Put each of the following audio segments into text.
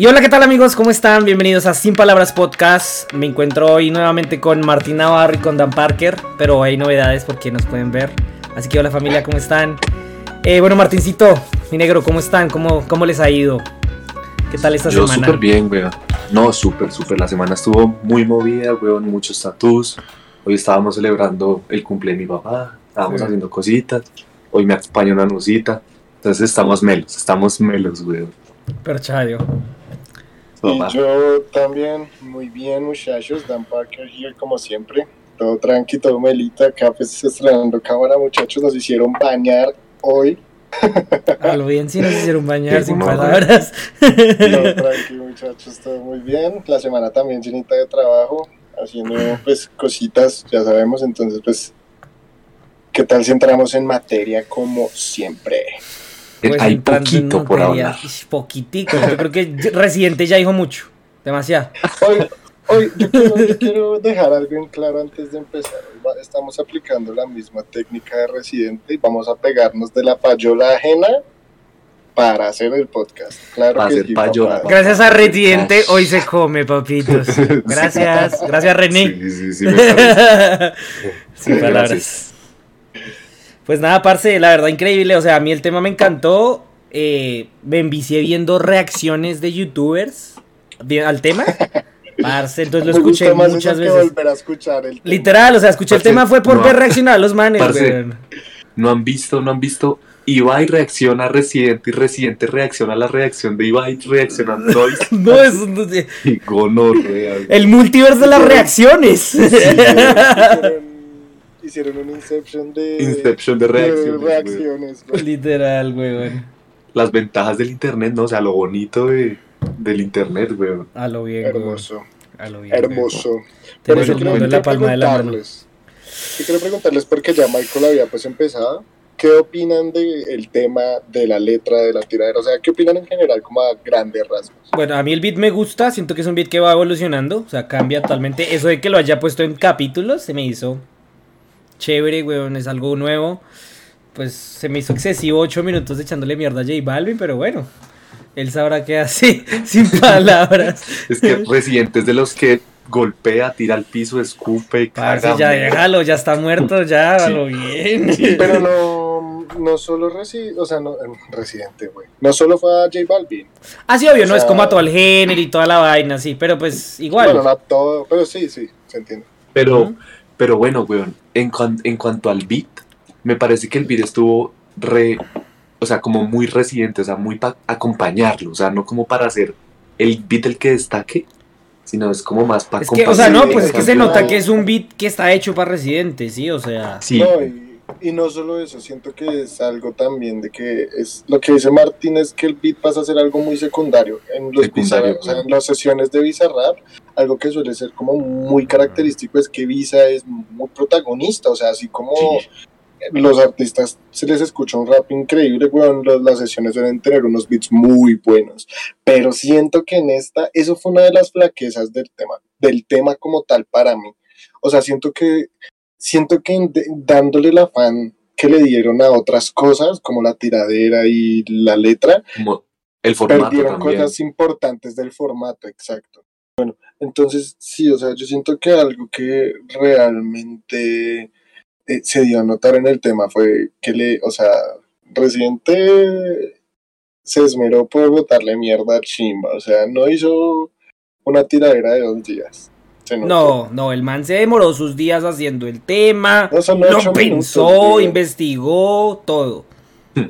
Y hola, ¿qué tal amigos? ¿Cómo están? Bienvenidos a Sin Palabras Podcast. Me encuentro hoy nuevamente con Martín Navarro y con Dan Parker, pero hay novedades porque nos pueden ver. Así que hola familia, ¿cómo están? Eh, bueno, Martincito, mi negro, ¿cómo están? ¿Cómo, cómo les ha ido? ¿Qué tal esta Yo semana? súper bien, weón. No, súper, súper. La semana estuvo muy movida, weón. Muchos tatús. Hoy estábamos celebrando el cumple de mi papá. Estábamos Sí. haciendo cositas. Hoy me acompaña una nusita. Entonces estamos melos, estamos melos, weón. Perchadio. Y yo también, muy bien muchachos, Dan Parker here como siempre, todo tranqui, todo melita, acá pues estrenando cámara muchachos, nos hicieron bañar hoy, A lo bien, si nos hicieron bañar sin palabras. todo tranqui muchachos, todo muy bien, la semana también llenita de trabajo, haciendo pues cositas, ya sabemos, entonces pues, ¿qué tal si entramos en materia como siempre? Pues Hay poquito por hablar. Poquitico. Yo creo que Residente ya dijo mucho. Demasiado. Hoy, hoy yo, quiero, yo quiero dejar algo en claro antes de empezar. Estamos aplicando la misma técnica de residente y vamos a pegarnos de la payola ajena para hacer el podcast. Claro Para que hacer sí, payola, papá. Gracias a Residente, hoy se come, papitos. Gracias. Gracias, René. Sí, sí, sí, me. Sin palabras. Gracias. Pues nada, parce, la verdad increíble. O sea, a mí el tema me encantó. Eh, me envicié viendo reacciones de youtubers al tema. Parce, entonces lo escuché más muchas eso que veces. volver a escuchar el tema. Literal, o sea, escuché el tema fue por no. ver reaccionar a los manes, Parce. weón. No han visto, no han visto. Ibai reacciona a Residente y Residente reacciona a la reacción de Ibai reaccionando a No, eso no sé. Y gonorrea. El multiverso de las reacciones. Sí, hicieron, un Inception de, Inception de reacciones, güey. reacciones, güey. Literal, weón. Las ventajas del internet, ¿no? O sea, lo bonito de, del internet, güey. A lo bien, weón. Hermoso, A lo bien. weón. hermoso. Tenés Pero el yo mundo quiero, en la palma de la mano. preguntarles, yo quiero preguntarles porque ya Michael había pues empezado. ¿Qué opinan del tema de la letra de la tiradera? O sea, ¿qué opinan en general como a grandes rasgos? Bueno, a mí el beat me gusta, siento que es un beat que va evolucionando, o sea, cambia totalmente. Eso de que lo haya puesto en capítulos se me hizo chévere, weón, es algo nuevo. Pues se me hizo excesivo ocho minutos echándole mierda a J Balvin, pero bueno, él sabrá qué hace, sin palabras. Es que Residente es de los que golpea, tira al piso, escupe, Parce, caga. ya déjalo, ya está muerto, ya, a Sí. lo bien. Sí. Pero no, no solo Resi o sea, no, em, Residente, güey. No solo fue a J Balvin. Ah, sí, obvio, O no es como a todo el género y toda la vaina, sí, pero pues igual. Bueno, no todo, pero sí, sí, se entiende. Pero. Pero bueno, weón, en, cuan- en cuanto al beat, me parece que el beat estuvo re, o sea, como muy residente, o sea, muy para acompañarlo, o sea, no como para hacer el beat el que destaque, sino es como más para que, o sea, no, pues es que se no. nota que es un beat que está hecho para Residente, sí, o sea. Sí, No, y, y no solo eso, siento que es algo también de que es lo que dice Martín es que el beat pasa a ser algo muy secundario en los Secundario, sea, claro. en las sesiones de Bizarrap, algo que suele ser como muy característico es que Visa es muy protagonista, o sea, así como Sí. los artistas se les escucha un rap increíble, los- las sesiones suelen tener unos beats muy buenos, pero siento que en esta, eso fue una de las flaquezas del tema, del tema como tal para mí. O sea, siento que, siento que dándole el afán que le dieron a otras cosas, como la tiradera y la letra, como el formato perdieron también. cosas importantes del formato, exacto. Bueno, entonces sí, o sea, yo siento que algo que realmente eh, se dio a notar en el tema fue que le, o sea, Residente se esmeró por botarle mierda a Chimba, o sea, no hizo una tiradera de dos días. No, no, el man se demoró sus días haciendo el tema, No, son lo pensó, minutos, investigó, todo.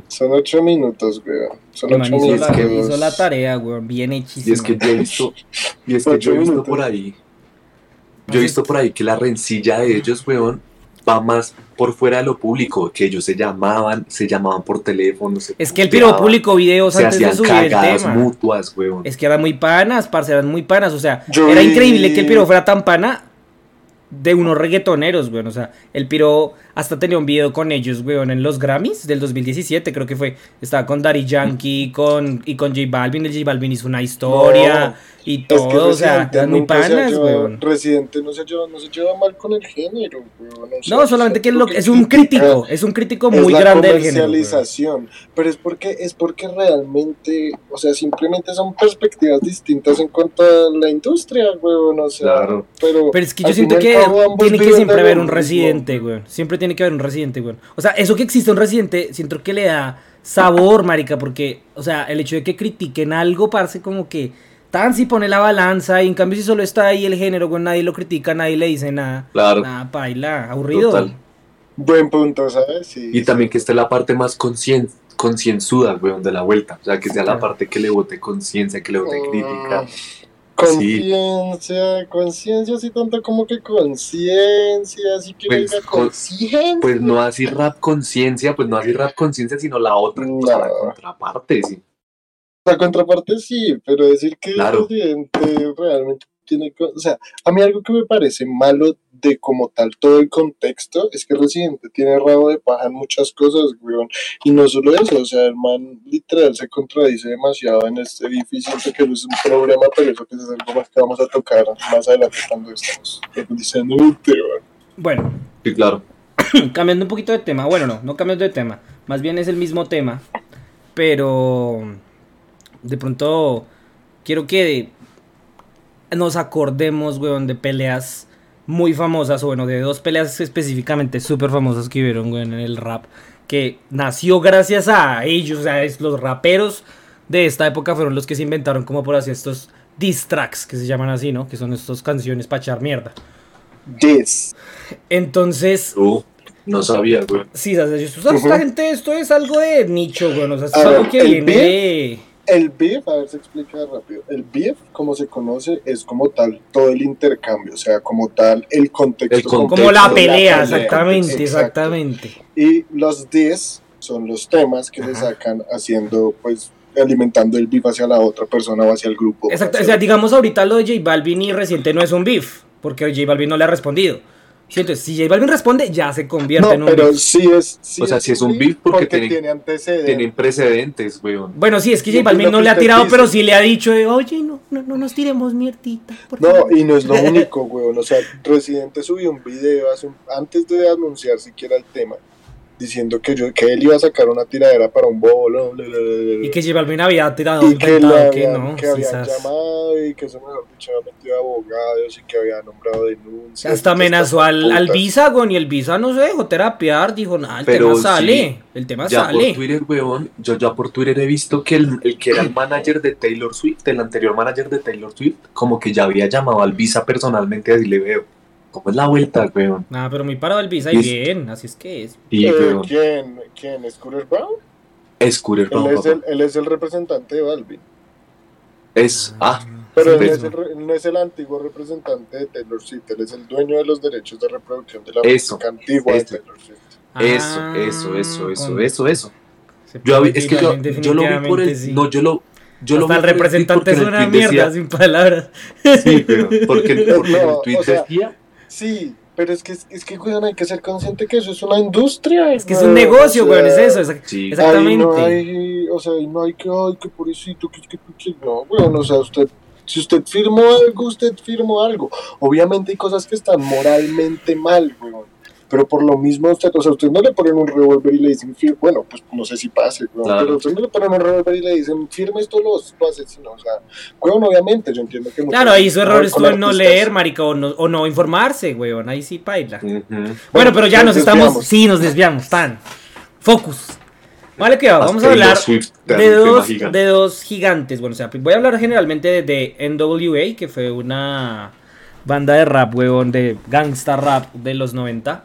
Son ocho minutos, weón. Son ocho hizo minutos. la, hizo la tarea, weón, bien hechísimo. Y es que yo he visto, y es que yo he visto por ahí, yo he visto por ahí que la rencilla de ellos, weón, va más por fuera de lo público, que ellos se llamaban, se llamaban por teléfono. se Es que el piro publicó videos se antes de hacían subir el cagadas tema. mutuas, weón. Es que eran muy panas, parce, eran muy panas. O sea, Yo era vi- increíble que el piro fuera tan pana de unos reggaetoneros, weón. O sea, el piro hasta tenía un video con ellos, weón, en los Grammys del 2017, creo que fue. Estaba con Daddy Yankee con, y con J Balvin. El J Balvin hizo una historia y Es que todo, o sea, eran muy se panas, llevado- weón. Residente no se, lleva, no se lleva mal con el género, weón. o sea, No, solamente que es, lo- que es un crítico, es un crítico es muy la grande del género. weón. comercialización, pero es porque es porque realmente, o sea, simplemente son perspectivas distintas en cuanto a la industria, weón, o sea, Claro. pero Pero es que yo siento y que tiene que siempre haber un residente, güey. Siempre tiene que haber un residente, güey. O sea, eso que existe un residente, siento que le da sabor, marica, porque, o sea, el hecho de que critiquen algo parece como que tan si pone la balanza y en cambio si solo está ahí el género, güey, nadie lo critica, nadie le dice nada. Claro. Nada, paila, aburrido. Total. Buen punto, ¿sabes? Sí, Y también que esté la parte más concien- concienzuda, weón, de la vuelta. O sea, que sea la parte que le bote conciencia, que le bote crítica. Conciencia, conciencia, así tanto como que conciencia, así que Pues, con- conciencia. Pues no así rap conciencia, pues no así rap conciencia, sino la otra, o sea, la No. contraparte, sí. La contraparte sí, pero decir que Claro. el presidente realmente tiene... O sea, a mí algo que me parece malo de como tal todo el contexto es que Residente tiene rabo de paja en muchas cosas, weón. Y no solo eso, o sea, el man literal se contradice demasiado en este edificio. Que eso es un problema, pero eso que es algo más que vamos a tocar más adelante cuando estamos diciendo tema. Bueno, Sí, claro. cambiando un poquito de tema. Bueno, no, no cambiando de tema. Más bien es el mismo tema. Pero de pronto quiero que nos acordemos, weón, de peleas muy famosas. O bueno, de dos peleas específicamente súper famosas que hubieron, weón, en el rap. Que nació gracias a ellos. O sea, es- los raperos de esta época fueron los que se inventaron como por así estos diss tracks, que se llaman así, ¿no? Que son estas canciones para echar mierda. This. Entonces, Uh, no sabía, güey. Sí, o sea, esta Ujú. gente, esto es algo de nicho, bueno, o sea, esto A es algo que viene de... El beef, a ver si explica rápido. El beef, como se conoce, es como tal todo el intercambio, o sea, como tal el contexto. El contexto. Como la pelea, pelea, exactamente, exacto. exactamente. Y los diss son los temas que se Ajá. sacan haciendo, pues, alimentando el beef hacia la otra persona o hacia el grupo. Exacto, o sea, digamos ahorita lo de J Balvin y reciente no es un beef, porque J Balvin no le ha respondido. Sí, entonces, si J Balvin responde, ya se convierte No, en un pero beef. sí es. sí O sea, sí es un beef porque tiene- antecedentes. Tienen precedentes, weón. Bueno, sí, es que J Balvin no le ha tirado, pero sí le ha dicho, de, oye, no, no, no nos tiremos mierdita. No, favor". y no es lo único, weón. O sea, Residente subió un video hace un- antes de anunciar siquiera el tema, diciendo que, yo, que él iba a sacar una tiradera para un bolo. bla, bla, bla, bla, Y que J Balvin había tirado, y que, inventado, que habían, no, que habían quizás. llamado y que eso mejor dicho había metido abogados y que había nombrado denuncias. Hasta amenazó al, al güey, y el Visa no se dejó terapiar, dijo, nada, el Pero tema sí, sale, el tema Ya sale. por Twitter, weón, yo ya por Twitter he visto que el, el que era el manager de Taylor Swift, el anterior manager de Taylor Swift, como que ya había llamado al Visa personalmente a decirle, veo, ¿cómo es la vuelta, weón? Nada, pero muy parado el Visa y Es- bien, así es que es. Y, Eh, ¿Quién? ¿Quién? ¿Scooter Brown? Scooter Él Brown, es, papá. el, él es el representante de Balvin. Es, ah, Pero Sí, él, es el no es el antiguo representante de Taylor Swift, él es el dueño de los derechos de reproducción de la Eso, música antigua eso. de Taylor Swift. eso, Ah, eso, eso, eso, con- eso, eso. Yo, es que yo, lo vi por el, sí. no, yo lo, yo lo Hasta vi el representante es una mierda, decía- sin palabras. Sí, weón, porque, el- porque en el tweet o sea, decía, Sí, pero es que, es que weón, hay que ser consciente que eso es una industria. Es que es un negocio, weón, weón, es eso. es- sí, Exacto. Ahí no Exactamente. hay, o sea, ahí no hay que, ay, que pobrecito, que, que, que, que- no, weón, o sea, usted, si usted firmó algo, usted firmó algo. Obviamente hay cosas que están moralmente mal, weón. Pero por lo mismo, usted, o sea, usted no le ponen un revólver y le dicen, bueno, pues no sé si pase, weón, Claro. pero usted no le ponen un revólver y le dicen, firme esto, lo, lo asesino, o sea, weón, obviamente, yo entiendo que... Claro, ahí su error estuvo en no leer, marica, o no, o no informarse, weón. Ahí sí paila. Bueno, pero ya nos nos estamos. Sí, nos desviamos, tan. Focus. Vale, que vamos a hablar dos, de dos gigantes. Bueno, o sea, voy a hablar generalmente de, de NWA, que fue una banda de rap, huevón, de gangsta rap de los 90.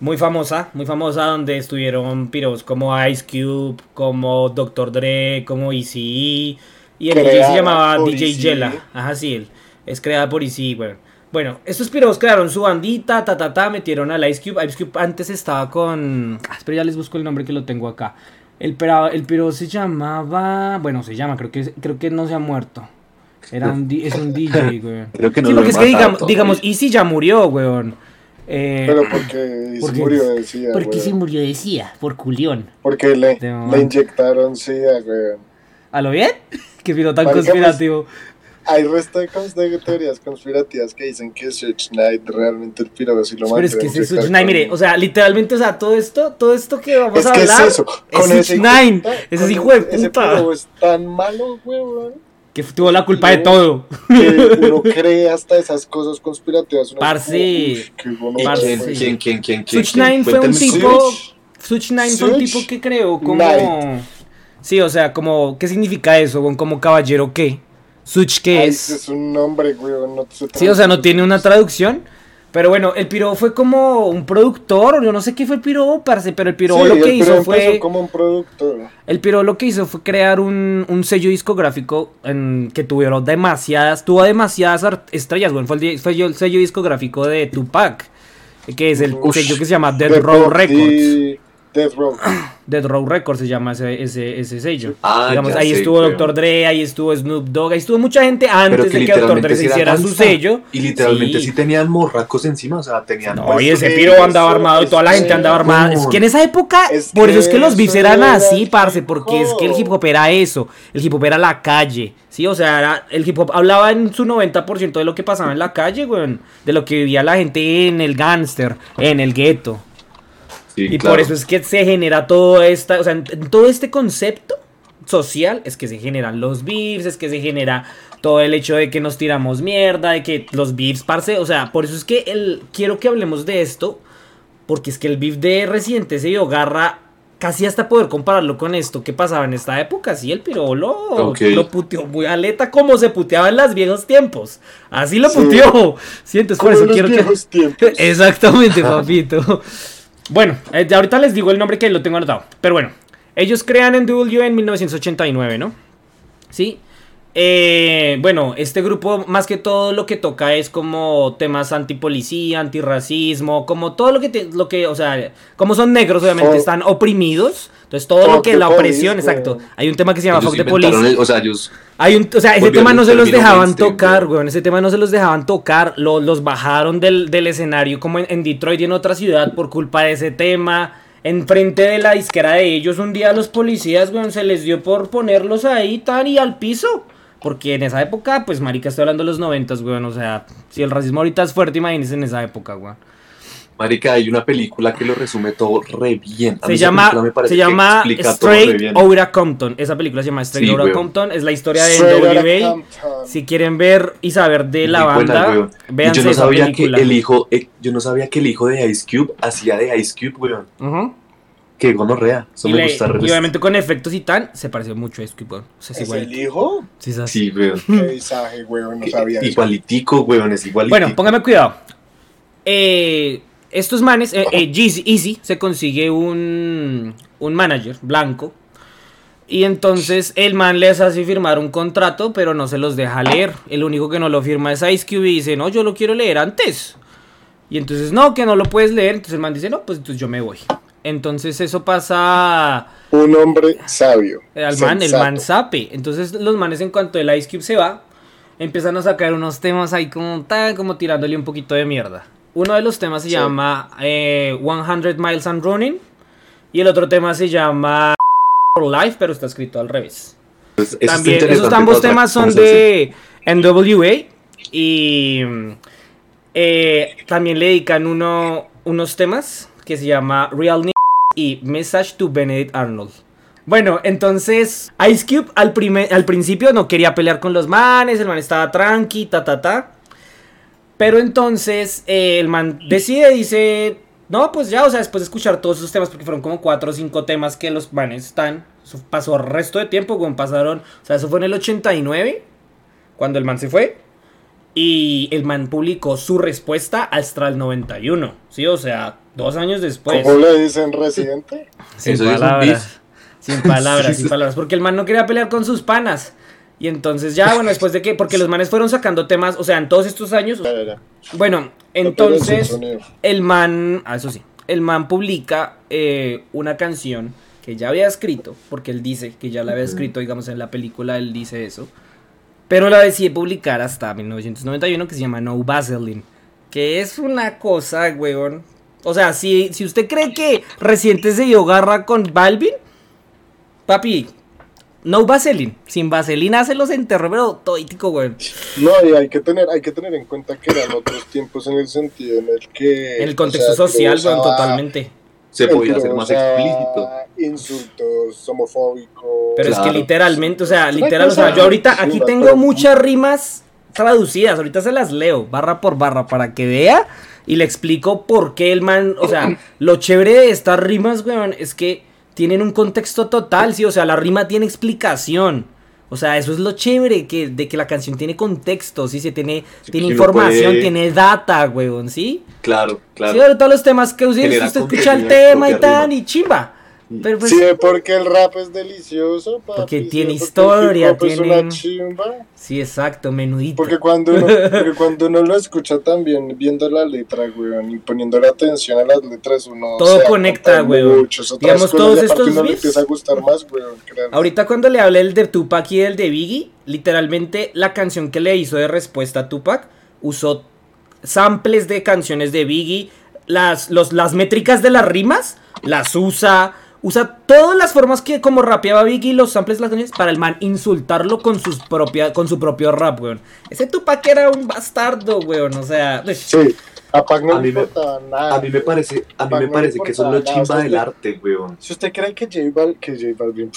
Muy famosa, muy famosa, donde estuvieron piros como Ice Cube, como Dr. Dre, como Eazy-E. Y el DJ se Creada llamaba DJ Eazy-E. Yella. Ajá, sí, él. Es creada por weón. Bueno, estos piros crearon su bandita, ta, ta, ta, metieron al Ice Cube. Ice Cube antes estaba con... Ah, espera, ya les busco el nombre que lo tengo acá. El, el piro se llamaba... Bueno, se llama, creo que, creo que no se ha muerto. Era un, di- es un DJ, güey. Creo que no sí, porque es que digamos, digamos. Easy ya murió, weón. Eh, Pero porque se porque- murió de SIDA, porque weón. se murió de SIDA, por culión. Porque le, De le inyectaron SIDA, weón. ¿A lo bien? Qué vino tan pues, conspirativo. Hay resto de, teorías conspirativas que dicen que Search Knight realmente el piro sí lo Pero es que ese Such Nine, con- mire, o sea, literalmente, o sea, todo esto, todo esto que vamos Es a que es hablar eso. es Con Such ese Nine. puta- Ese es hijo de Ese puta. piro es tan malo, weón. Que tuvo la culpa de todo. Que uno cree hasta esas cosas conspirativas. Parce. dice, "Uy, qué bueno ¿Y Parce. quién, quién, quién, quién, quién? Such? Nine fue un tipo. Such. Nine fue un tipo que creó como. Sí, o sea, como. ¿Qué significa eso? Como caballero qué? Such qué Ay, es. Es un nombre, weón. No se Sí, o sea, no tiene una traducción. Pero bueno, el piro fue como un productor, yo no sé qué fue el piro, parce, pero el piro Sí, lo que hizo fue... como un productor. El piro lo que hizo fue crear un, un sello discográfico en, que tuvieron demasiadas, tuvo demasiadas estrellas, bueno, fue el, fue el sello discográfico de Tupac, que es el Ush, sello que se llama Dead Row, Records. Death Row. Dead Row Records se llama ese, ese, ese sello. Ah, Digamos, ahí sé, estuvo weón. Dr. Dre, ahí estuvo Snoop Dogg, ahí estuvo mucha gente antes de que Dr. Dre se hiciera su sello. Y literalmente sí. Sí. tenían morracos encima, o sea, tenían... No, y ese piro andaba armado y toda la gente que- andaba armada. Es que en esa época, Es por eso es que los beats eran era así, el parce, porque es que el hip hop era eso. El hip hop era la calle, ¿sí? O sea, era- el hip hop hablaba en su 90% de lo que pasaba en la calle, güey. De lo que vivía la gente en el gangster, en el gueto. Sí, Y claro. por eso es que se genera todo esta, o sea, en, en todo este concepto social es que se generan los beefs, es que se genera todo el hecho de que nos tiramos mierda, de que los beefs, parce, o sea, por eso es que el, quiero que hablemos de esto, porque es que el beef de Residente se dio garra casi hasta poder compararlo con esto que pasaba en esta época, sí, el piro lo, Ok. lo puteó muy aleta como se puteaba en los viejos tiempos, así lo Sí. puteó, sí, entonces por eso en los quiero que... tiempos. Exactamente, papito. Bueno, eh, ahorita les digo el nombre que lo tengo anotado. Pero bueno, ellos crean en W en 1989, ¿no? Sí. Eh, bueno, este grupo más que todo lo que toca es como temas antipolicía, antirracismo, como todo lo que, te- lo que, o sea, como son negros obviamente están oprimidos, entonces todo lo que la police, opresión, exacto. Hay un tema que se llama Ellos Fuck the Police. el- o sea, ellos... Hay un, o sea, ese tema no se los dejaban tocar, güey. weón. Ese tema no se los dejaban tocar. Lo- los bajaron del, del escenario como en, en Detroit y en otra ciudad por culpa de ese tema. Enfrente de la disquera de ellos, un día a los policías, weón, se les dio por ponerlos ahí tan y al piso. Porque en esa época, pues, marica, estoy hablando de los noventas, weón. O sea, si el racismo ahorita es fuerte, imagínense en esa época, weón. Marica, hay una película que lo resume todo re bien. A Se llama, se llama Straight. Outta Compton. Esa película se llama Straight Sí, Outta. Compton. Es la historia de Straight NWA. Si quieren ver y saber de la banda, yo no esa sabía película. que el hijo, eh, yo no sabía que el hijo de Ice Cube hacía de Ice Cube, weón. Ujú. Que gonorrea. Eso y, me le- gusta. y obviamente con efectos y tan, se parece mucho a Ice Cube, weón. O sea, es ¿Es igual. el hijo? Sí, es así. Sí, weón. Qué visaje, weón, no sabía eso. Igualitico, weón, es igualitico. Bueno, póngame cuidado. Eh, estos manes, eh, eh, Yeezy- Easy se consigue un, un manager blanco. Y entonces el man les hace firmar un contrato, pero no se los deja leer. El único que no lo firma es Ice Cube y dice, no, yo lo quiero leer antes. Y entonces, no, que no lo puedes leer. Entonces el man dice, no, pues entonces yo me voy. Entonces eso pasa Un hombre sabio. Eh, al man, el man sape. Entonces los manes en cuanto el Ice Cube se va, empiezan a sacar unos temas ahí como tan, como tirándole un poquito de mierda. Uno de los temas se Sí. llama eh, 100 Miles and Running y el otro tema se llama For Life, pero está escrito al revés. Pues, eso También, esos ambos temas son de NWA y eh, también le dedican uno, unos temas que se llama Real N y Message to Benedict Arnold. Bueno, entonces Ice Cube al, al principio no quería pelear con los manes, el man estaba tranqui, ta ta ta. Pero entonces eh, el man decide, dice, no, pues ya, o sea, después de escuchar todos esos temas, porque fueron como cuatro o cinco temas que los manes están, pasó el resto de tiempo, weón, pasaron, o sea, eso fue en el 89, cuando el man se fue, y el man publicó su respuesta hasta el 91, ¿sí? O sea, dos años después. ¿Cómo le dicen residente? Sin Eso palabras. Sin palabras, sin palabras. Porque el man no quería pelear con sus panas. Y entonces ya, bueno, después de que, porque los manes fueron sacando temas, o sea, en todos estos años. Bueno, entonces el man, ah, eso sí, el man publica eh, una canción que ya había escrito, porque él dice que ya la había escrito, digamos, en la película él dice eso. Pero la decidí publicar hasta 1991 que se llama No Vaseline. Que es una cosa, weón. O sea, si, si usted cree que Residente se dio garra con Balvin, papi, no Vaseline. Sin vaselina se los enterró, pero toítico, weón. No, y hay que tener, hay que tener en cuenta que eran otros tiempos en el sentido en el que. En el contexto o sea, social, usaba- totalmente. Se podía hacer más explícito. Insultos homofóbicos. Pero es que literalmente, o sea, literal, o sea, yo ahorita aquí tengo muchas rimas traducidas, ahorita se las leo, barra por barra, para que vea y le explico por qué el man, o sea, lo chévere de estas rimas, weón, es que tienen un contexto total, sí, o sea, la rima tiene explicación. O sea, eso es lo chévere, que, de que la canción tiene contexto, sí, se tiene, tiene información, puede- tiene data, weón, ¿sí? Claro, claro. Sí, ahorita los temas que usted, usted escucha el tema y rima. y chimba. Pero pues, Sí, porque el rap es delicioso, papi, Porque tiene porque historia, hip hop es tiene- una chimba. sí, exacto, menudito. Porque cuando uno, porque cuando uno lo escucha también viendo la letra, weón, y poniéndole atención a las letras, uno Todo conecta, weón. Digamos, todos estos uno le beats- empieza a gustar más, weón. créanme. Ahorita cuando le hablé el de Tupac y el de Biggie, literalmente la canción que le hizo de respuesta a Tupac usó samples de canciones de Biggie, las, los, las métricas de las rimas, las usa, usa todas las formas que como rapeaba Biggie, los samples de las canciones para el man insultarlo con, sus propia, con su propio rap, weón. Ese Tupac era un bastardo, weón, o sea... Sí, a Pac no A mí me- nada. A mí me parece, a mí me no parece que eso es lo importaba nada, o chimba sea, del arte, weón. Si usted cree que J Balvin, que J Balvin,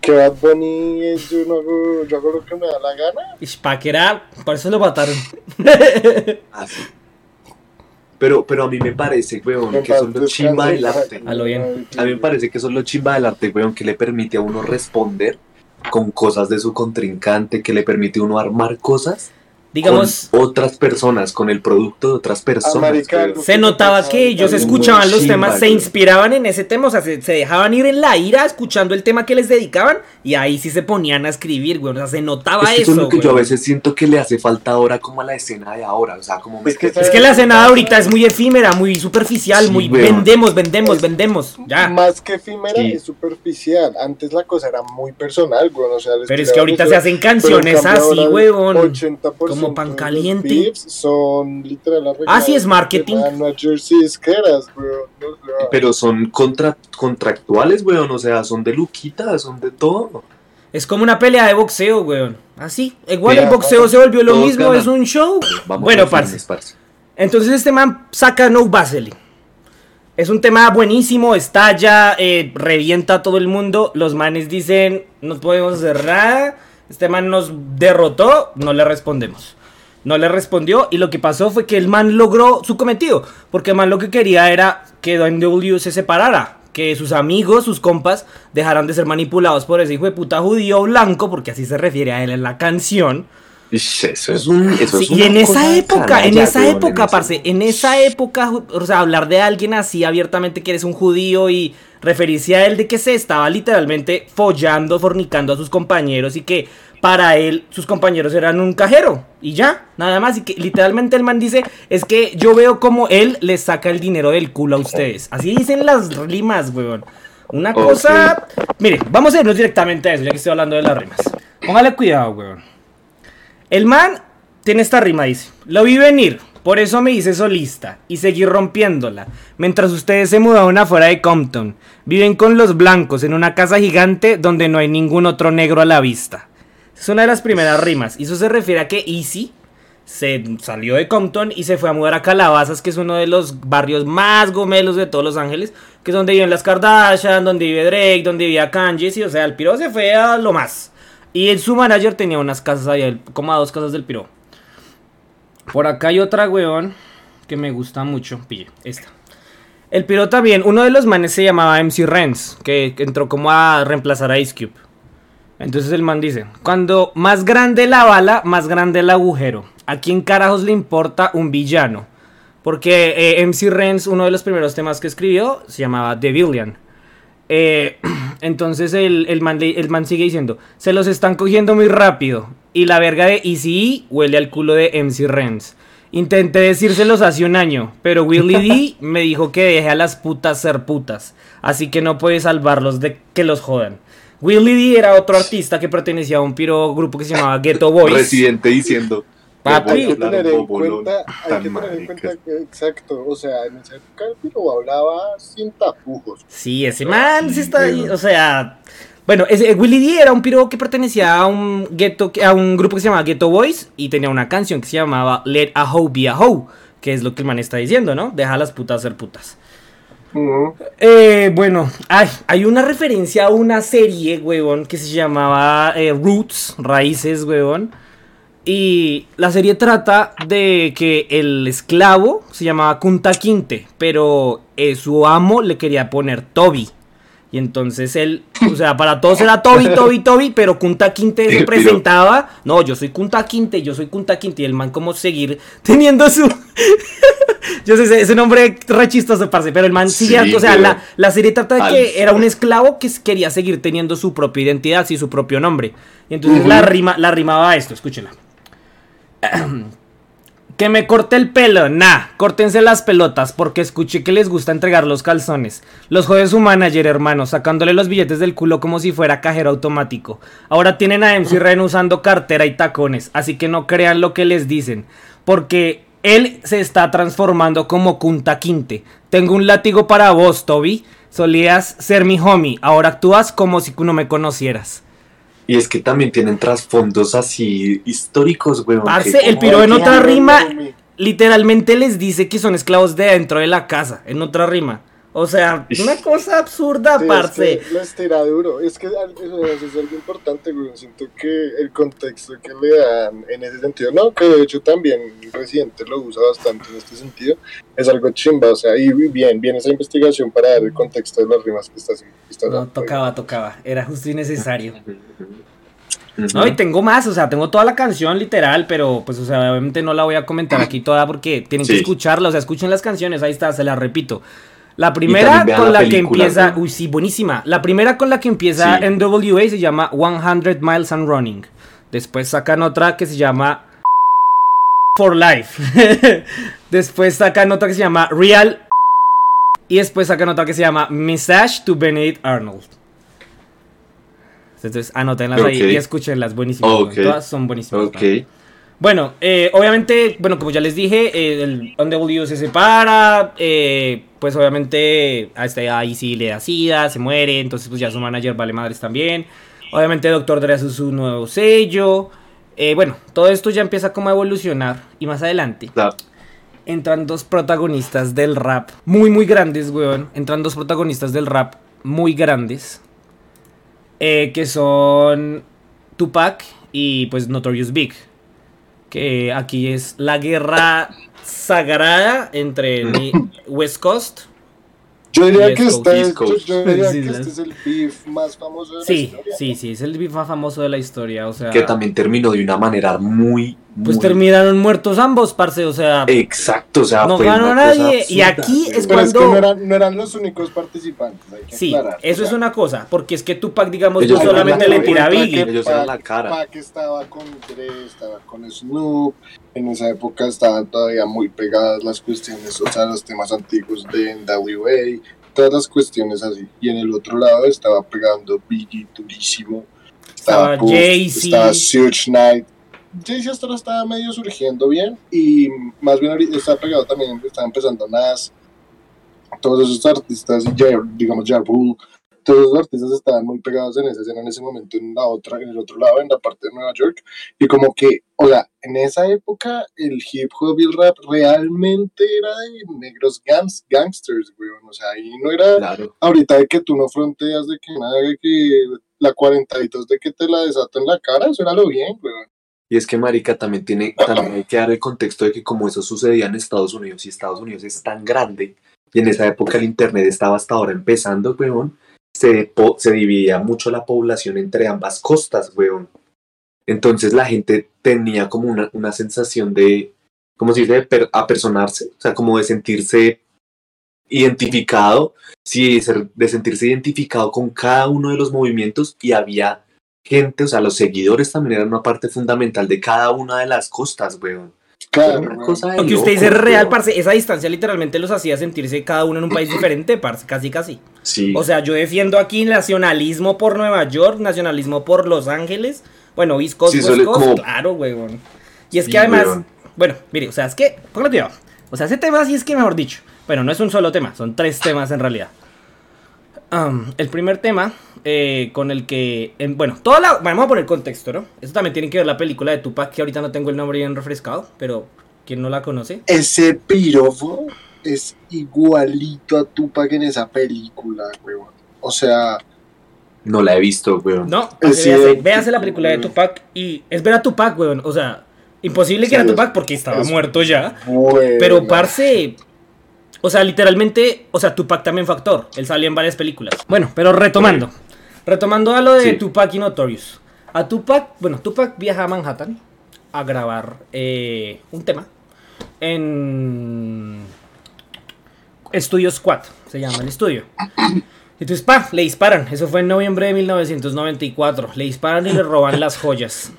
que Bad Bunny es yo no hago, yo hago lo que me da la gana, Ish, Pac era... Por eso lo mataron. Así. Pero, pero a mí me parece, weón, que eso paz es lo chimba del arte. A lo bien. A mí me parece que eso es lo chimba del arte, weón, que le permite a uno responder con cosas de su contrincante, que le permite a uno armar cosas Digamos... con otras personas, con el producto de otras personas. algo Se notaba que ellos escuchaban los chimba, temas, se güey. inspiraban en ese tema, o sea, se, se dejaban ir en la ira escuchando el tema que les dedicaban y ahí sí se ponían a escribir, güey. O sea, se notaba Es que eso eso, es lo que güey. yo a veces siento que le hace falta ahora como a la escena de ahora, o sea, como... Es que Es que la escena de ahorita es muy efímera, muy superficial, Sí, muy güey. vendemos, vendemos, Es- vendemos. Ya. Más que efímera Sí. es superficial. Antes la cosa era muy personal, güey. O sea, Pero es que ahorita eso, se hacen canciones así, huevón. 80% como pan caliente. son literal arreglados Ah, sí, es marketing. Pero son contra contractuales, weón, o sea, son de luquita, son de todo. Es como una pelea de boxeo, weón. Así. Igual el boxeo se volvió lo mismo, ganan. es un show. Vamos Bueno, parce. fines, parce. Entonces este man saca No Vaseline. Es un tema buenísimo, estalla, eh, revienta a todo el mundo. Los manes dicen, no podemos nada. Este man nos derrotó, no le respondemos. No le respondió y lo que pasó fue que el man logró su cometido. Porque el man lo que quería era que W se separara. Que sus amigos, sus compas, dejaran de ser manipulados por ese hijo de puta judío blanco, porque así se refiere a él en la canción. Eso es un. Eso Sí, es y en esa época, en esa época, parce, en esa época, o sea, hablar de alguien así abiertamente que eres un judío y referirse a él de que se estaba literalmente follando, fornicando a sus compañeros y que para él sus compañeros eran un cajero y ya, nada más. Y que literalmente el man dice, es que yo veo como él les saca el dinero del culo a ustedes. Así dicen las rimas, weón. Una cosa... Mire, vamos a irnos directamente a eso, ya que estoy hablando de las rimas. Póngale cuidado, weón. El man tiene esta rima, dice. Lo vi venir, por eso me hice solista y seguí rompiéndola. Mientras ustedes se mudaron afuera de Compton, viven con los blancos en una casa gigante donde no hay ningún otro negro a la vista. Es una de las primeras rimas. Y eso se refiere a que Easy se salió de Compton y se fue a mudar a Calabazas, que es uno de los barrios más gomelos de todos Los Ángeles, que es donde viven las Kardashian, donde vive Drake, donde vivía Kanye, o sea, el piro se fue a lo más. Y en su manager tenía unas casas allá, como a dos casas del piro. Por acá hay otra, weón, que me gusta mucho. Pille, esta. El piro también, uno de los manes se llamaba MC Renz, que, entró como a reemplazar a Ice Cube. Entonces el man dice, cuando más grande la bala, más grande el agujero. ¿A quién carajos le importa un villano? Porque eh, MC Renz, uno de los primeros temas que escribió, se llamaba The Villain. Eh, entonces el, el man, el man sigue diciendo, se los están cogiendo muy rápido. Y la verga de Easy huele al culo de MC Renz. Intenté decírselos hace un año, pero Willie D me dijo que deje a las putas ser putas. Así que no puede salvarlos de que los jodan. Willie D era otro artista que pertenecía a un piro grupo que se llamaba Ghetto Boys. Residente diciendo. Papi. Hay que tener en bobolón, cuenta, hay tan que tener en marica. cuenta que, exacto, o sea, en esa época el piro hablaba sin tapujos. Sí, ese man Sí, está ahí, o sea... Bueno, ese, Willie D era un piro que pertenecía a un ghetto, a un grupo que se llamaba Ghetto Boys y tenía una canción que se llamaba Let a Hoe Be a Hoe, que es lo que el man está diciendo, ¿no? Deja a las putas ser putas. Eh, bueno, ay, hay una referencia a una serie, huevón, que se llamaba eh, Roots, Raíces, huevón. Y la serie trata de que el esclavo se llamaba Kunta Quinte, pero eh, su amo le quería poner Toby. Y entonces él, o sea, para todos era Toby, Toby, Toby, pero Kunta Quinte se presentaba. No, yo soy Kunta Quinte, yo soy Kunta Quinte. Y el man, como seguir teniendo su. Yo sé, ese- ese nombre re chistoso, parce, pero el man Sí, sigue, o sea, la, la serie trata de que era un esclavo que quería seguir teniendo su propia identidad y su propio nombre. Y entonces Ujú. la, rima, la rimaba a esto, escúchenla. Que me corte el pelo, nah, córtense las pelotas, porque escuché que les gusta entregar los calzones. Los jode su manager, hermano, sacándole los billetes del culo como si fuera cajero automático. Ahora tienen a MC Ren usando cartera y tacones, así que no crean lo que les dicen, porque él se está transformando como Kunta Quinte. Tengo un látigo para vos, Toby. Solías ser mi homie, ahora actúas como si no me conocieras. Y es que también tienen trasfondos así históricos, weón. Parce, que- el piro en otra rima literalmente les dice que son esclavos de dentro de la casa, en otra rima. O sea, una cosa absurda, Sí, parce. Es que les tira duro. Es que es algo importante, güey. Siento que el contexto que le dan en ese sentido, no, que de hecho también el presidente lo usa bastante en este sentido, es algo chimba. O sea, y bien, bien esa investigación para dar el contexto de las rimas que está haciendo. No, tocaba, tocaba. Era justo y necesario. No, y tengo más, o sea, tengo toda la canción literal, pero pues, o sea, obviamente no la voy a comentar aquí toda porque tienen que escucharla, o sea, escuchen las canciones, ahí está, se las repito. La primera con la la, que empieza, uy, sí, buenísima. La primera con la que empieza Sí. NWA se llama 100 Miles and Running. Después sacan otra que se llama For Life. después sacan otra que se llama Real. Y después sacan otra que se llama Message to Benedict Arnold. Entonces anótenlas ahí y escúchenlas, buenísimas. Todas son buenísimas. Bueno, eh, obviamente, bueno, como ya les dije, eh, el NWO se separa, eh, pues obviamente hasta ahí sí le da sida, se muere, entonces pues ya su manager vale madres también. Obviamente Doctor Dre hace su nuevo sello. Eh, bueno, todo esto ya empieza como a evolucionar y más adelante La- entran dos protagonistas del rap muy muy grandes, weón. Entran dos protagonistas del rap muy grandes. eh, que son Tupac y pues Notorious Big. Que aquí es la guerra sagrada entre West Coast. Yo diría que Coast, este, yo, diría Sí, que este es el beef más famoso de la Sí, historia. sí, sí, es el beef más famoso de la historia. O sea, que también terminó de una manera muy. pues muy- terminaron muertos ambos, parce. O sea, Exacto, o sea, No ganó nadie, y aquí es Pero es que cuando- no eran, no eran los únicos participantes. Hay que sí, aclarar. eso O es una cosa. Porque es que Tupac, digamos, Ellos no solamente la le tira a Biggie. ellos eran la cara. Pac estaba con Dre, estaba con Snoop. En esa época estaban todavía muy pegadas las cuestiones, o sea, los temas antiguos de NWA, todas las cuestiones así. Y en el otro lado estaba pegando Biggie durísimo. Estaba Puff, Jay-Z. Estaba Suge Knight. Jay-Z hasta ahora estaba medio surgiendo bien. Y más bien ahorita está pegado también, estaba empezando Nas. Todos esos artistas, y digamos, Ja Rule, todos los artistas estaban muy pegados en esa escena en ese momento, en la otra, en el otro lado, en la parte de Nueva York, y como que, o sea, en esa época el hip hop y el rap realmente era de negros gangs, gangsters, weón, o sea, ahí no era Claro. ahorita de que tú no fronteas, de que nada, de que la 42 de que te la desato en la cara, eso era lo bien, weón. Y es que Marica también tiene, también hay que dar el contexto de que como eso sucedía en Estados Unidos y Estados Unidos es tan grande y en esa época el internet estaba hasta ahora empezando, weón, se, se dividía mucho la población entre ambas costas, weón. Entonces la gente tenía como una, una sensación de, ¿cómo se dice? Apersonarse, o sea, como de sentirse identificado, sí, de sentirse identificado con cada uno de los movimientos y había gente, o sea, los seguidores también eran una parte fundamental de cada una de las costas, weón. Claro, Lo que usted dice es real, parce. Esa distancia literalmente los hacía sentirse cada uno en un país diferente, parce. Casi, casi. Sí. O sea, yo defiendo aquí nacionalismo por Nueva York, nacionalismo por Los Ángeles. Bueno, Coast, Sí, como- claro, weón. Y es Sí, que además, weón. bueno, mire, o sea, es que, póngale cuidado. O sea, ese tema sí es que, mejor dicho, bueno, no es un solo tema, son tres temas en realidad. Am, el primer tema eh, con el que, en- bueno, toda la, vamos a poner contexto, ¿no? Eso también tiene que ver la película de Tupac, que ahorita no tengo el nombre bien refrescado, pero quien no la conoce. Ese pirofo es igualito a Tupac en esa película, weón. O sea, No la he visto, weón. No, Es así, véase, la película de. Tupac y es ver a Tupac, weón. O sea, imposible que Sí, era Tupac porque estaba es muerto ya. bueno. Pero parce, o sea, literalmente, o sea, Tupac también fue actor. Él salió en varias películas. Bueno, pero retomando. Retomando a lo de Sí. Tupac y Notorious. A Tupac, bueno, Tupac viaja a Manhattan a grabar eh, un tema en Estudio Squad, se llama el estudio. Entonces, pa, le disparan. Eso fue en noviembre de 1994. Le disparan y le roban las joyas.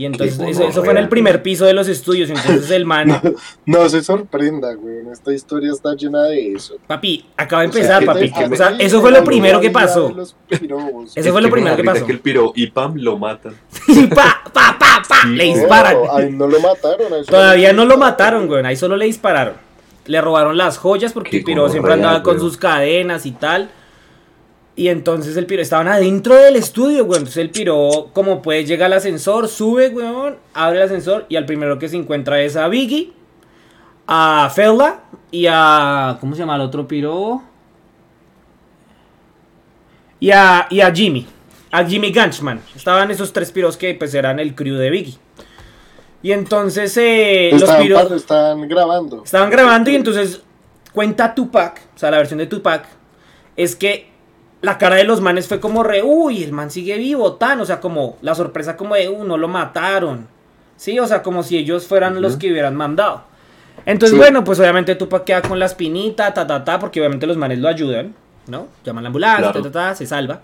Y entonces, eso, eso fue en el primer piso de los estudios. Entonces, el man, No se sorprenda, weón. Esta historia está llena de eso. papi, acaba de O sea, empezar, ¿qué papi. te- O sea, eso fue lo primero que pasó. Eso fue lo primero que pasó. que el piro y Pam lo matan. Y pa, pa, pa, pa, Sí, le disparan. No, ahí no lo mataron. ahí Todavía no lo mataron, güey. Ahí solo le dispararon. Le robaron las joyas porque el piro siempre andaba con güey. sus cadenas y tal. Y entonces el piro estaban adentro del estudio, güey. Entonces el piro, como puede, llega al ascensor, sube, güey, abre el ascensor y al primero que se encuentra es a Biggie, a Fela y a. ¿Cómo se llama el otro piro? Y a, y a Jimmy. A Jimmy Ganchman. Estaban esos tres piros que pues eran el crew de Biggie. Y entonces eh, los piros estaban grabando. estaban grabando y entonces cuenta Tupac, o sea, la versión de Tupac, es que la cara de los manes fue como re, uy, el man sigue vivo, tan, o sea, como la sorpresa como de, uh, no lo mataron. Sí, o sea, como si ellos fueran los que hubieran mandado. Entonces, Sí. bueno, pues obviamente Tupac queda con la espinita, ta, ta, ta, porque obviamente los manes lo ayudan, ¿no? Llaman a la ambulancia, Claro. ta, ta, ta, se salva.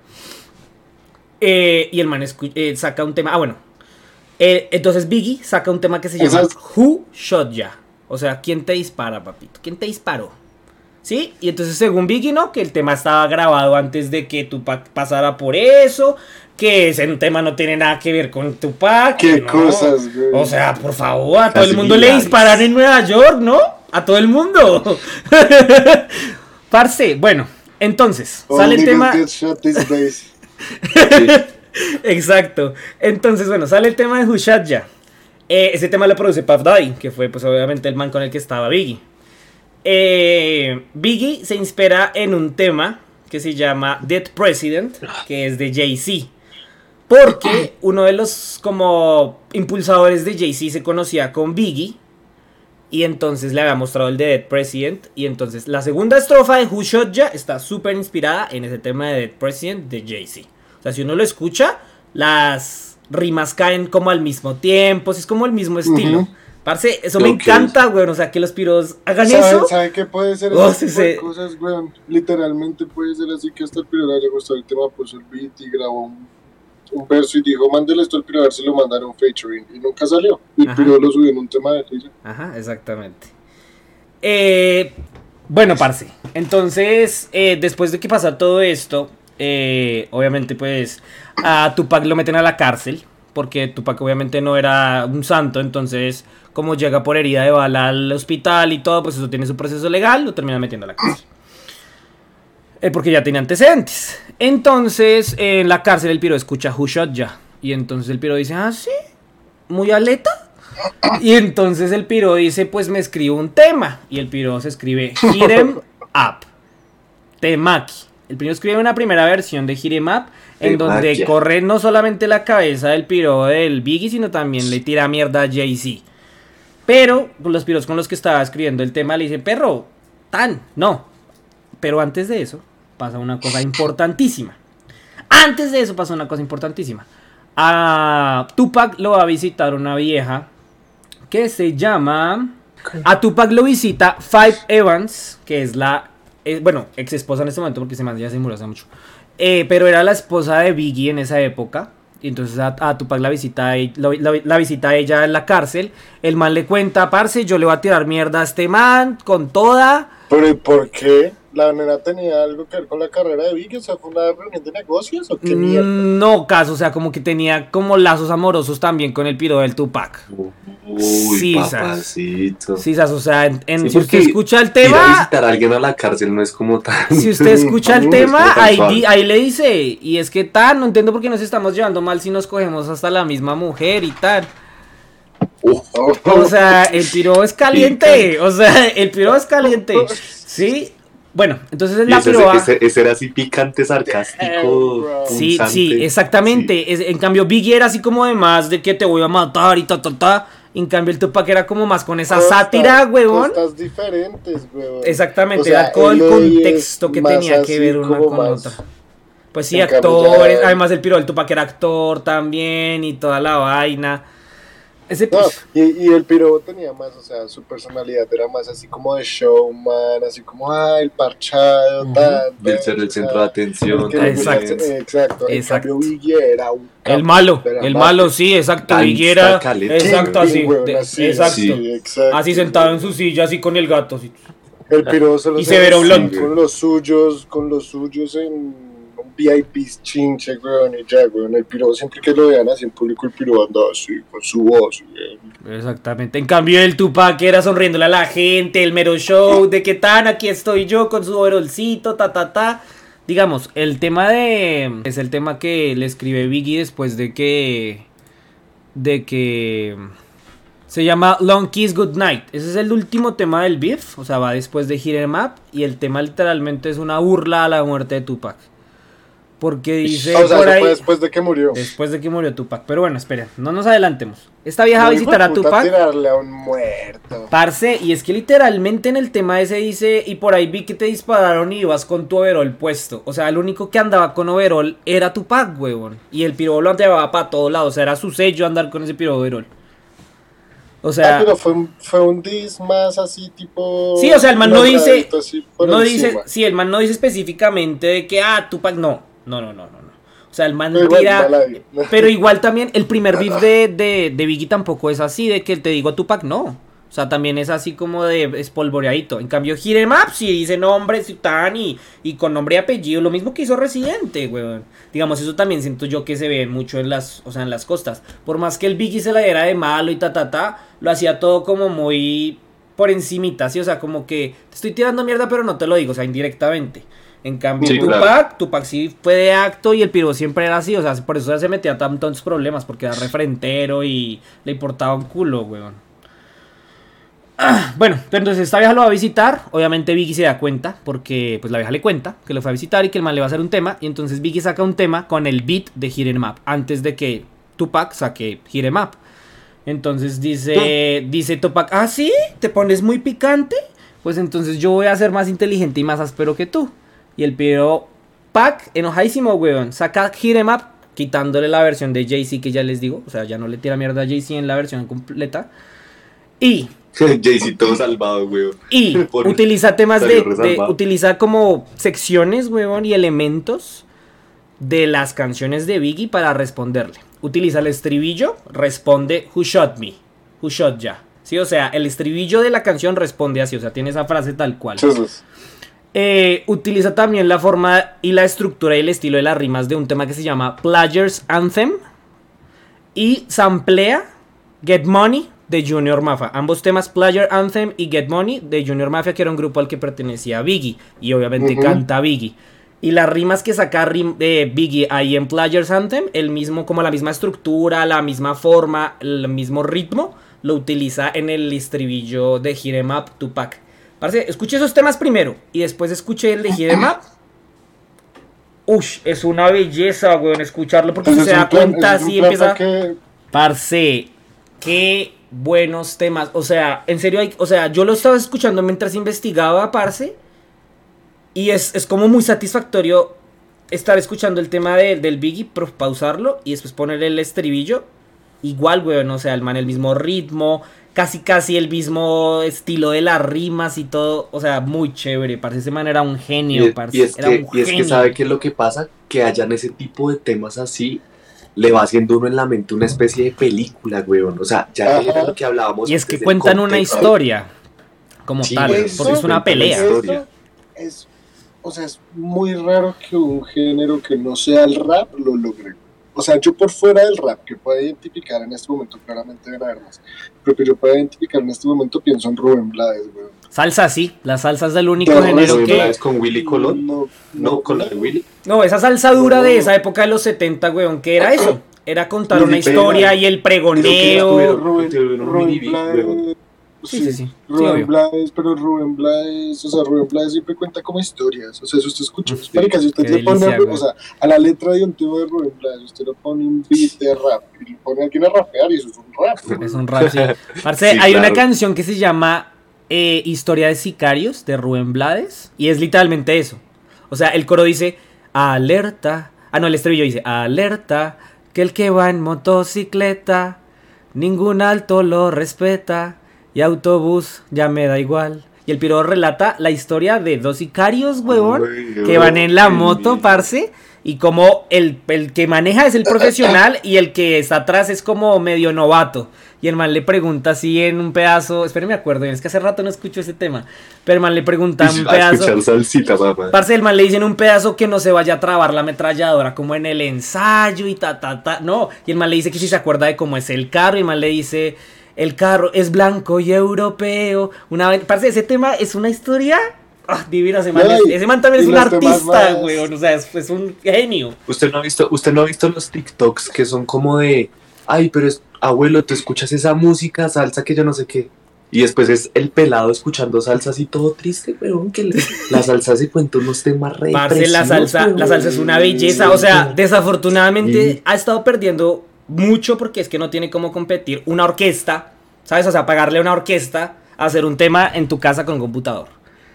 Eh, y el man eh, saca un tema, ah, bueno. Eh, entonces Biggie saca un tema que se llama Who Shot Ya. O sea, ¿quién te dispara, papito? ¿Quién te disparó? ¿Sí? Y entonces según Biggie, ¿no? Que el tema estaba grabado antes de que Tupac pasara por eso. Que ese tema no tiene nada que ver con Tupac. Qué ¿no? cosas, güey. O sea, por favor, a todo el mundo le disparan en Nueva York, ¿no? A todo el mundo. Parce, bueno, entonces, All sale el tema... Exacto. Entonces, bueno, sale el tema de Hushad ya. Eh, ese tema lo produce Puff Daddy, que fue pues obviamente el man con el que estaba Biggie. Eh, Biggie se inspira en un tema que se llama Dead President, que es de Jay-Z. Porque uno de los como impulsadores de Jay-Z se conocía con Biggie. Y entonces le había mostrado el de Dead President. Y entonces la segunda estrofa de Who Shot Ya está súper inspirada en ese tema de Dead President de Jay-Z. O sea, si uno lo escucha, las rimas caen como al mismo tiempo. Es como el mismo estilo. Parce, eso me encanta, güey. O sea, que los piros hagan ¿Sabe, eso. ¿Sabe qué puede ser Oh, sí, sí. cosas, weón? Literalmente puede ser así que hasta el pirata le gustó el tema, puso el beat y grabó un, un verso y dijo, mándele esto al piro a ver si lo mandaron featuring. Y nunca salió. Y el piro lo subió en un tema de risa. Ajá, exactamente. Eh, bueno, parce. Entonces, eh, después de que pasa todo esto, eh, obviamente, pues, a Tupac lo meten a la cárcel. Porque Tupac obviamente no era un santo. Entonces, como llega por herida de bala al hospital y todo, pues eso tiene su proceso legal, lo termina metiendo a la cárcel. Eh, porque ya tenía antecedentes. Entonces, eh, en la cárcel el piro escucha Who Shot Ya. Y entonces el piro dice, ah, sí, muy aleta. Y entonces el piro dice, pues me escribo un tema. Y el piro se escribe Hit 'em Up. Temaki. El piro escribe una primera versión de Hit 'em Up. En donde corre no solamente la cabeza del piro del Biggie, sino también le tira mierda a Jay-Z. Pero los piros con los que estaba escribiendo el tema le dicen, perro, tan, no. Pero antes de eso pasa una cosa importantísima. Antes de eso pasa una cosa importantísima. A Tupac lo va a visitar una vieja que se llama... A Tupac lo visita Five Evans, que es la... eh, bueno, ex esposa en este momento porque se me ya se murió hace mucho. Eh, pero era la esposa de Biggie en esa época. Y entonces a, a Tupac la visita, a la, visita a ella en la cárcel. El man le cuenta, parce, yo le voy a tirar mierda a este man con toda. Pero ¿y por qué la nena tenía algo que ver con la carrera de Vicky, o sea, fue una reunión de negocios o qué Mm, mierda. No, caso, o sea, como que tenía como lazos amorosos también con el piro del Tupac. Uy, Sí, sas. papacito. Sí, sas, o sea, en, en- Sí, si usted porque escucha el Ir a tema, visitar a alguien a la cárcel no es como tan. si usted escucha el tema, ahí, di- ahí le dice, y es que tal, no entiendo por qué nos estamos llevando mal si nos cogemos hasta la misma mujer y tal. Uf, O sea, el piro es caliente, o sea, el piro es caliente. Sí, bueno, entonces es la ese, ese- ese era así picante, sarcástico. Damn, bro. Sí, punzante. sí, exactamente. Es- en cambio, Biggie era así como de más de que te voy a matar y ta, ta, ta. En cambio, el Tupac era como más con esa Costas- sátira, huevón. Costas diferentes, huevón. Exactamente, O sea, era todo el contexto que tenía que ver una con más- otra. Pues sí, En cambio, actores. ya- Además, el piro del Tupac era actor también y toda la vaina. Ese No, y, y el piro tenía más, o sea, su personalidad era más así como de showman, así como, ah, el parchado, Ujú. tan, Del ser el centro de atención. Exacto. eh, exacto. En Exacto. cambio, Biggie era un el malo, era el más- malo, sí, exacto. Biggie era. Exacto, así. weón, de- así, exacto. sí, exacto. Así sentado en su silla, así con el gato. así. El piro solo Y se Severo vesía Blunt. Con los suyos, con los suyos en un VIP chinche, weón, y ya, weón. El piro, siempre que lo vean así en público, el piro andaba así, con su voz, weón. Exactamente. En cambio, el Tupac era sonriéndole a la gente, el mero show de que tan aquí estoy yo con su overolcito, ta ta ta. Digamos, el tema de. Es el tema que le escribe Biggie después de que. De que. Se llama Long Kiss Good Night. Ese es el último tema del beef. O sea, va después de Hit 'em Up. Y el tema literalmente es una burla a la muerte de Tupac. Porque dice o sea, por eso ahí. fue después de que murió. Después de que murió Tupac. Pero bueno, esperen, no nos adelantemos. Esta vieja va a visitar a Tupac. tirarle a un muerto. Parce, y es que literalmente en el tema ese dice, y por ahí vi que te dispararon y ibas con tu overol puesto. O sea, el único que andaba con overol era Tupac, huevón. Y el piro lo llevaba para todos lados. O sea, era su sello andar con ese piro overol. O sea, ah, pero fue, un- fue un dis más así, tipo. Sí, o sea, el man no dice- no encima. dice, sí, el man no dice específicamente de que, ah, Tupac, no. No, no, no, no. no. O sea, el man Pero igual, tira... Pero igual también el primer beef de, de, de Biggie tampoco es así, de que te digo a Tupac, no. O sea, también es así como de espolvoreadito. En cambio, Hit 'em Up sí dice nombre, Ciután y, y con nombre y apellido, lo mismo que hizo Residente, weón. Digamos, eso también siento yo que se ve mucho en las, o sea, en las costas. Por más que el Biggie se la diera de malo y ta, ta, ta, lo hacía todo como muy por encimita, ¿sí? O sea, como que te estoy tirando mierda, pero no te lo digo, o sea, indirectamente. En cambio, Sí, Tupac, claro. Tupac sí fue de acto y el piro siempre era así, o sea, por eso se metía tantos problemas, porque era referentero y le importaba un culo, weón. Ah, bueno, pero entonces esta vieja lo va a visitar, obviamente Biggie se da cuenta, porque pues la vieja le cuenta que lo fue a visitar y que el man le va a hacer un tema, y entonces Biggie saca un tema con el beat de Hit 'em Up, antes de que Tupac saque Hit 'em Up. Entonces dice, dice Tupac, ah, sí, te pones muy picante, pues entonces yo voy a ser más inteligente y más áspero que tú. Y el piro Pac, enojadísimo, weón, saca Hit 'em Up, quitándole la versión de Jay-Z que ya les digo, o sea, ya no le tira mierda a Jay-Z en la versión completa. Y Jay-Z todo salvado, weón. y Por- utiliza temas de. Utiliza como secciones, huevón, y elementos de las canciones de Biggie para responderle. Utiliza el estribillo, responde Who shot me? Who shot ya? Sí, o sea, el estribillo de la canción responde así, o sea, tiene esa frase tal cual. Eh, utiliza también la forma y la estructura y el estilo de las rimas de un tema que se llama Players Anthem. Y samplea Get Money de Junior Mafia. Ambos temas, Player Anthem y Get Money de Junior Mafia, que era un grupo al que pertenecía Biggie. Y obviamente canta Biggie. Y las rimas que saca rim- eh, Biggie ahí en Players Anthem, el mismo, como la misma estructura, la misma forma, el mismo ritmo, lo utiliza en el estribillo de Hit 'em Up Tupac. Parce, escuche esos temas primero y después escuche el de Up. Ush, es una belleza, weón, escucharlo porque ese se da cuenta así empieza. que- Parce, qué buenos temas. O sea, en serio, hay, o sea, yo lo estaba escuchando mientras investigaba, parce. Y es, es como muy satisfactorio estar escuchando el tema de- del Biggie, pausarlo y después ponerle el estribillo. Igual, weón, o sea, el man, el mismo ritmo, casi casi el mismo estilo de las rimas y todo. O sea, muy chévere, parce. Ese man era un genio, Y, es- parce. y es era que, un y es que sabe qué es lo que pasa, que hayan ese tipo de temas así, le va haciendo uno en la mente una especie de película, weón. O sea, ya Ajá. era lo que hablábamos. Y es que cuentan una historia como Sí, tal, eso, porque es una pelea. historia. Es, o sea, es muy raro que un género que no sea el rap lo logre. O sea, yo por fuera del rap, que pueda identificar en este momento, claramente de más, pero que yo pueda identificar en este momento, pienso en Rubén Blades, weón. Salsa, sí, la salsa es el único Pero género Rubén que... Blades con Willy Colón. No, No, con la de Willy. No, esa salsa dura No. de esa época de los 70, weón, ¿qué era eso? Era contar una historia y el pregoneo. Rubén, Rubén mini beat, Blades. Sí, sí, sí. Sí, Rubén. Blades, pero Rubén Blades, o sea, Rubén Blades siempre cuenta como historias. O sea, si usted escucha, Sí. marica, si usted le pone, delicia, o sea, a la letra de un tema de Rubén Blades, usted le pone un beat de rap y le pone a alguien a rapear y eso es un rap. güey. Es un rap, sí. Parce, Sí, hay una canción que se llama eh, Historia de Sicarios de Rubén Blades y es literalmente eso. O sea, el coro dice, alerta. Ah, no, el estribillo dice, alerta, que el que va en motocicleta, ningún alto lo respeta y autobús ya me da igual. Y el piro relata la historia de dos sicarios, huevón, que van en la moto, parce, y como el, el que maneja es el profesional y el que está atrás es como medio novato. Y el man le pregunta así en un pedazo, espere me acuerdo, es que hace rato no escucho ese tema, pero el man le pregunta en un pedazo, salsita, mamá. parce, el man le dice en un pedazo que no se vaya a trabar la ametralladora como en el ensayo y ta, ta, ta, no, y el man le dice que si se acuerda de cómo es el carro y el man le dice, el carro es blanco y europeo, una vez, parce, ese tema es una historia... Ah, divina, ese man, es- ese man también es un temas artista, weón, o sea, es, es un genio. ¿Usted no ha visto, usted no ha visto los TikToks que son como de, ay, pero es, abuelo, tú escuchas esa música, salsa que yo no sé qué. Y después es el pelado escuchando salsa así todo triste, pero que le- la salsa se cuenta unos temas re Parce, la salsa, la salsa es una belleza. O sea, desafortunadamente Sí. ha estado perdiendo mucho porque es que no tiene cómo competir una orquesta. ¿Sabes? O sea, pagarle a una orquesta a hacer un tema en tu casa con computador.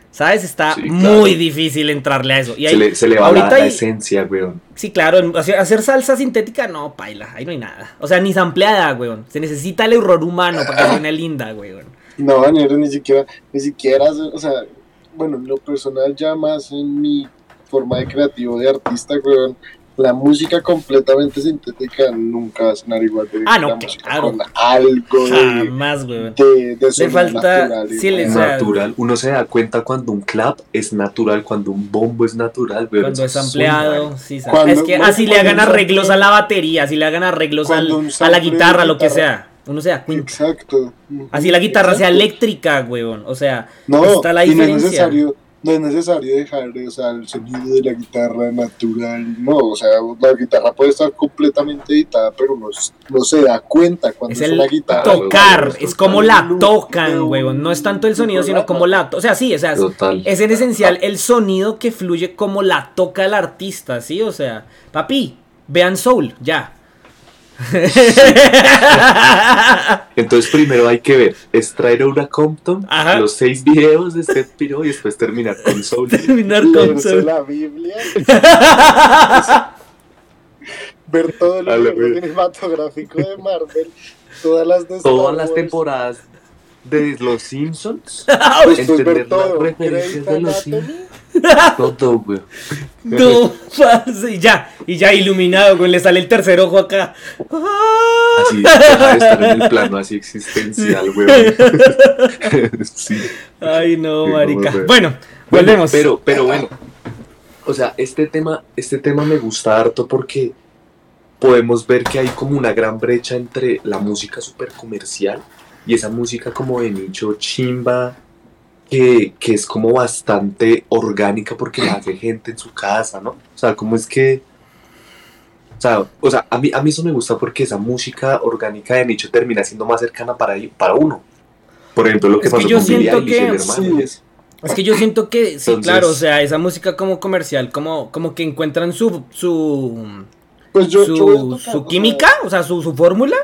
¿Sabes? Está Sí, muy claro. difícil entrarle a eso. Y se, ahí, le, se le va la, ahorita la hay- esencia, weón. Sí, claro, hacer, hacer salsa sintética, no, paila, ahí no hay nada. O sea, ni sampleada, weón. Se necesita el error humano para que suene linda, weón. No, ni, ni siquiera, ni siquiera, o sea, bueno, en lo personal ya más en mi forma de creativo de artista, weón, la música completamente sintética nunca va a sonar igual de Ah, no, la claro. con algo de, Jamás, weón. de, de sonido falta- natural sí, le- Natural. Uno se da cuenta cuando un clap es natural, cuando un bombo es natural, weón. Cuando es ampliado, sí, sabe. Cuando- es que bueno, así le hagan arreglos sample- a la batería, así le hagan arreglos al- a la de guitarra, lo que sea. Uno se da cuenta. Exacto. Así la guitarra sea eléctrica, weón. O sea, No, está la y no es diferencia. necesario, no es necesario dejar o sea, el sonido de la guitarra natural, no, o sea, la guitarra puede estar completamente editada, pero no se da cuenta cuando es es, el una guitarra. tocar, weón, es como la tocan, weón. No es tanto el sonido, sino como la... O sea, sí, o sea, es- Total. es en esencial el sonido que fluye como la toca el artista, ¿sí? O sea, papi, vean Soul, ya. Entonces primero hay que ver, extraer a una Compton, Ajá. los seis videos de este piro y después terminar con Soul. Terminar con Soul. la Biblia, ver todo el cinematográfico de Marvel, todas las de Star Todas las Wars, temporadas de Los Simpsons, entender las todo, referencias de los Anatomy, todo, güey. No, y ya, y ya iluminado, güey, le sale el tercer ojo acá. Así, deja de estar en el plano así existencial, güey. sí. Ay, no, marica. Bueno, Bueno, volvemos. Pero, pero bueno. O sea, este tema, este tema me gusta harto porque podemos ver que hay como una gran brecha entre la música súper comercial y esa música como de nicho chimba, que, que es como bastante orgánica porque la hace gente en su casa, ¿no? O sea, como es que... O sea, o sea a, mí, a mí eso me gusta porque esa música orgánica de nicho termina siendo más cercana para, para uno. Por ejemplo, lo que Es que pasó yo con siento que- sí. y eso. Es que yo siento que, sí, Entonces- claro, o sea, esa música como comercial, como, como que encuentran su, su, pues yo, su, yo tocar, su química, o sea, su, su fórmula,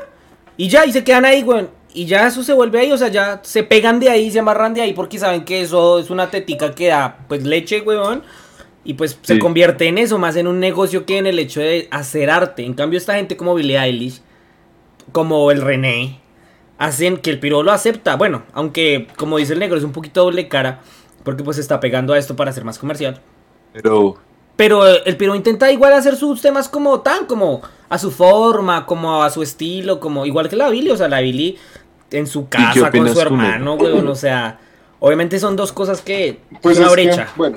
y ya, y se quedan ahí, güey. Y ya eso se vuelve ahí, o sea, ya se pegan de ahí, se amarran de ahí, porque saben que eso es una tetica que da, pues, leche, weón. Y pues se convierte en eso, más en un negocio que en el hecho de hacer arte. En cambio, esta gente como Billie Eilish, como el René, hacen que el piro lo acepta. Bueno, aunque, como dice el negro, es un poquito doble cara, porque pues se está pegando a esto para ser más comercial. Pero Pero el Piro intenta igual hacer sus temas como tan, como a su forma, como a su estilo, como igual que la Billy, o sea, la Billy en su casa con su hermano, weón, o sea, obviamente son dos cosas que Pues es una que, brecha. bueno,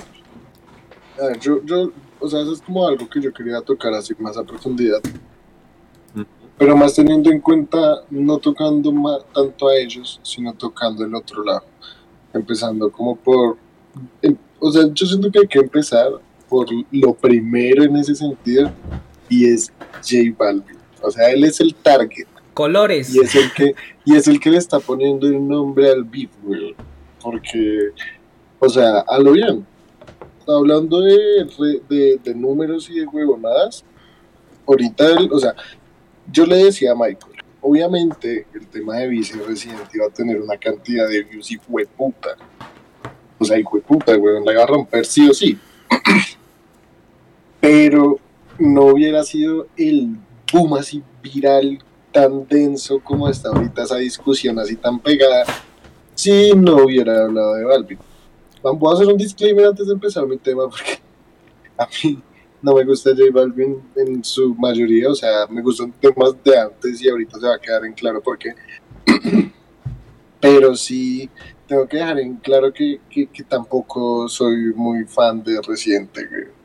A ver, yo, yo, o sea, eso es como algo que yo quería tocar así más a profundidad. Mm. Pero más teniendo en cuenta, no tocando más, tanto a ellos, sino tocando el otro lado. Empezando como por... em- o sea, yo siento que hay que empezar por lo primero en ese sentido, y es J Balvin. O sea, él es el target. Colores. Y es el que, y es el que le está poniendo el nombre al beef, güey. Porque, o sea, a lo bien. Hablando de, de, de números y de huevonadas, ahorita, él, o sea, yo le decía a Michael, obviamente el tema de Vice Resident iba a tener una cantidad de views y puta. O sea, hijo de puta, weón, la iba a romper sí o sí. Pero no hubiera sido el boom así viral tan denso como está ahorita esa discusión así tan pegada si no hubiera hablado de Balvin. Voy a hacer un disclaimer antes de empezar mi tema porque a mí no me gusta J Balvin en su mayoría, o sea, me gustan temas de antes y ahorita se va a quedar en claro por qué. Pero sí tengo que dejar en claro que, que, que tampoco soy muy fan de Residente, güey. Y eso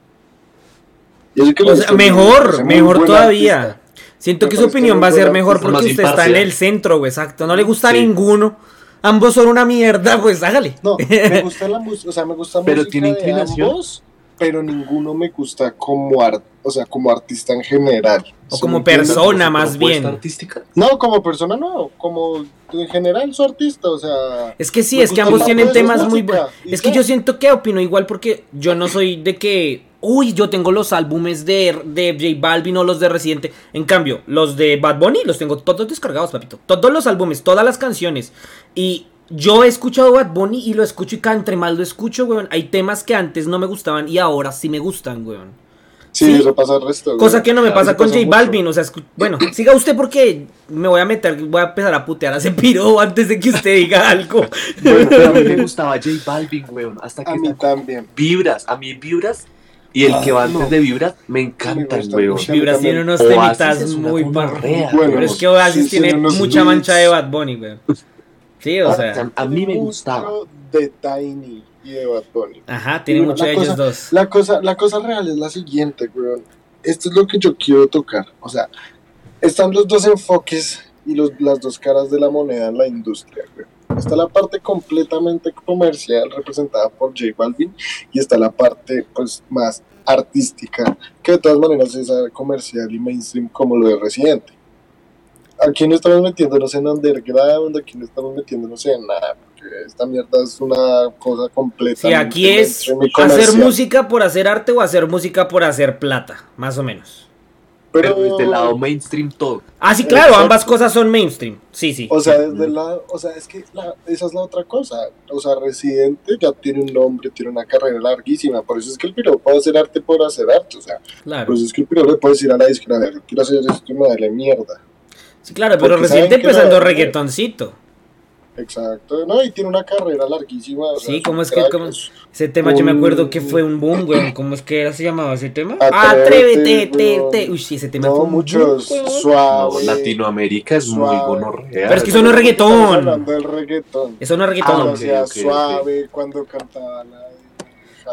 que me O sea, mejor, mejor todavía. artista. Siento Me que su opinión va a ser mejor porque usted está en el centro, güey, exacto. No le gusta a ninguno. Ambos son una mierda, pues hágale. No, me gusta la música, o sea, me gusta Pero música tiene de inclinación. ambos, pero ninguno me gusta como art, o sea, como artista en general. O ¿Sí como persona. Más bien. artística. No, como persona no, como en general su artista, o sea. Es que sí, es que ambos tienen música, temas muy buenos. Es que yo siento que opino igual porque yo no soy de que, uy, yo tengo los álbumes de, de J Balvin o los de Residente. En cambio, los de Bad Bunny los tengo todos descargados, papito. Todos los álbumes, todas las canciones. Y yo he escuchado Bad Bunny y lo escucho y cada entre más lo escucho, weón. Hay temas que antes no me gustaban y ahora sí me gustan, weón. Sí, sí. eso pasa al resto. güey. Cosa que no me pasa con J mucho. Balvin, o sea, escu- bueno, siga usted porque me voy a meter, voy a empezar a putear a ese piro antes de que usted diga algo. Bueno, pero a mí me gustaba J Balvin, weón. Hasta que A mí también. Vibras. A mí Vibras y el que va antes no. de Vibras me encantan, gusta weón. Vibras tiene unos temitas muy parros. Bueno, Pero es que Oasis sí, tiene mucha beats. mancha de Bad Bunny, weón. Sí, o sea. A mí me gustaba. De Tiny y de Bad Bunny. Ajá, tiene Bueno, mucho la de ellos cosa- dos. La cosa, la cosa real es la siguiente, weón. Esto es lo que yo quiero tocar. O sea, están los dos enfoques y los, las dos caras de la moneda en la industria, weón. Está la parte completamente comercial representada por J Balvin y está la parte pues más artística, que de todas maneras es comercial y mainstream como lo de Residente. Aquí no estamos metiéndonos en underground, aquí no estamos metiéndonos en nada, porque esta mierda es una cosa completa. Sí, aquí es hacer música por hacer arte o hacer música por hacer plata, más o menos. Pero desde el lado mainstream todo. Ah, sí, claro, Exacto. ambas cosas son mainstream. Sí, sí. O sea, desde el lado, o sea, es que la- esa es la otra cosa. O sea, Residente ya tiene un nombre, tiene una carrera larguísima. Por eso es que el piro puede hacer arte por hacer arte. O sea, Claro. por eso es que el piro le puede decir a la disquera, "A ver, quiero hacer esto y me dale mierda. Sí, claro, pero porque que empezando la- reggaetoncito. Exacto. No, y tiene una carrera larguísima. o sea, Sí, ¿cómo un es que- cómo- es- Ese tema yo me Un- acuerdo que fue un boom, weón. ¿Cómo es que era, se llamaba ese tema? Atrévete, Atrévete, te, te. Uy, sí, ese tema No, fue un muchos boom, weón. No, suave. Latinoamérica es muy suave. gonorrea. Pero es que eso no es reggaetón. Estamos hablando del reggaetón. Eso no es Ah, reggaetón. Cuando ok, hacía ok, suave, cuando cantaba la...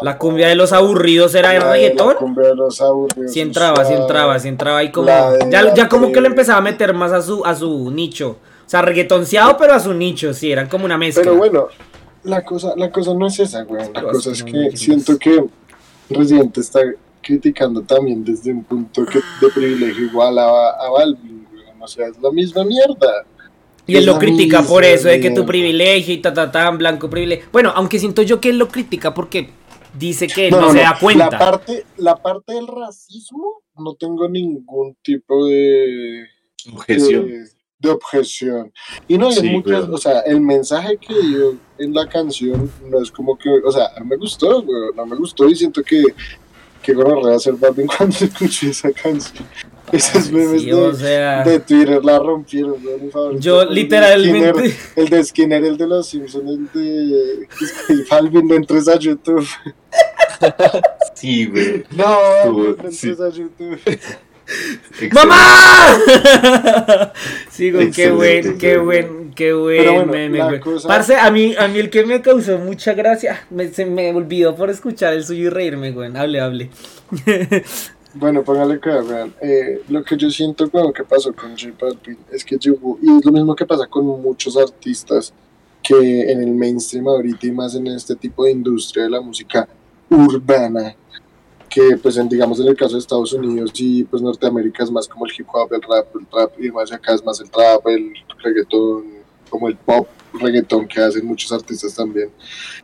La cumbia de los aburridos era de reggaetón. La cumbia de los aburridos. Sí entraba, sí suave. entraba, sí entraba ahí como... Ya, ya como que lo Atrévete. empezaba a meter más a su, a su nicho. O sea, reggaetonceado, pero a su nicho, sí, eran como una mezcla. Pero bueno, la cosa, la cosa no es esa, güey. La cosa es que siento que Residente está criticando también desde un punto que de privilegio igual a, a Balvin, güey. O sea, es la misma mierda. Y él es lo critica por eso, de que tu privilegio y ta, ta, ta, blanco privilegio. Bueno, aunque siento yo que él lo critica porque dice que él no, No, no, se da cuenta. La parte, la parte del racismo no tengo ningún tipo de, Objeción. de, de objeción. Y no, y en Sí, muchas, o sea, el mensaje que dio en la canción no es como que, o sea, no me gustó, weón, no me gustó y siento que que gonorrea hacer Balvin cuando escuché esa canción. Esos memes Sí, de, o sea, de Twitter la rompieron, favorito yo fue el de literalmente... Skinner, el de Skinner, el de los Simpsons, el de y Balvin, no entres a YouTube. Sí, güey. No, no entres sí. a YouTube. ¡Mamá! sí, güey, qué buen, qué buen, Qué bueno, bueno Parce, a mí, a mí el que me causó mucha gracia, me, se me olvidó por escuchar el suyo y reírme, güey. Hable, hable. Bueno, póngale que vean. Eh, lo que yo siento con que pasó con J Balvin es que llegó, y es lo mismo que pasa con muchos artistas que en el mainstream ahorita y más en este tipo de industria de la música urbana, que pues en, digamos en el caso de Estados Unidos y pues Norteamérica es más como el hip hop, el rap, el trap y demás, acá es más el trap, el reggaetón, como el pop reggaetón que hacen muchos artistas también.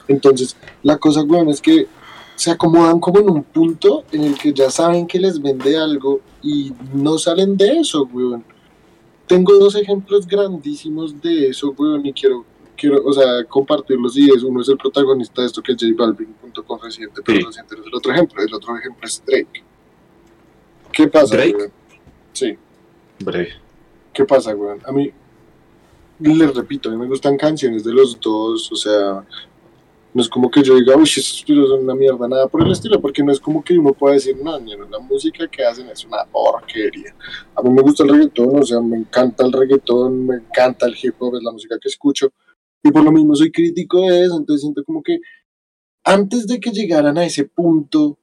Entonces, la cosa, weón, es que se acomodan como en un punto en el que ya saben que les vende algo y no salen de eso, weón. Tengo dos ejemplos grandísimos de eso, weón, y quiero, quiero, o sea, compartirlos y es uno es el protagonista de esto que es J Balvin junto con Residente, pero Residente es el otro ejemplo, el otro ejemplo es Drake. ¿Qué pasa, ¿Drake? Sí. Drake. ¿Qué pasa, weón? A mí, les repito, a mí me gustan canciones de los dos, o sea, no es como que yo diga, uy, esos pilos son una mierda, nada por el estilo, porque no es como que uno pueda decir, no, ni la música que hacen es una porquería. A mí me gusta el reggaetón, o sea, me encanta el reggaetón, me encanta el hip hop, es la música que escucho, y por lo mismo soy crítico de eso, entonces siento como que antes de que llegaran a ese punto,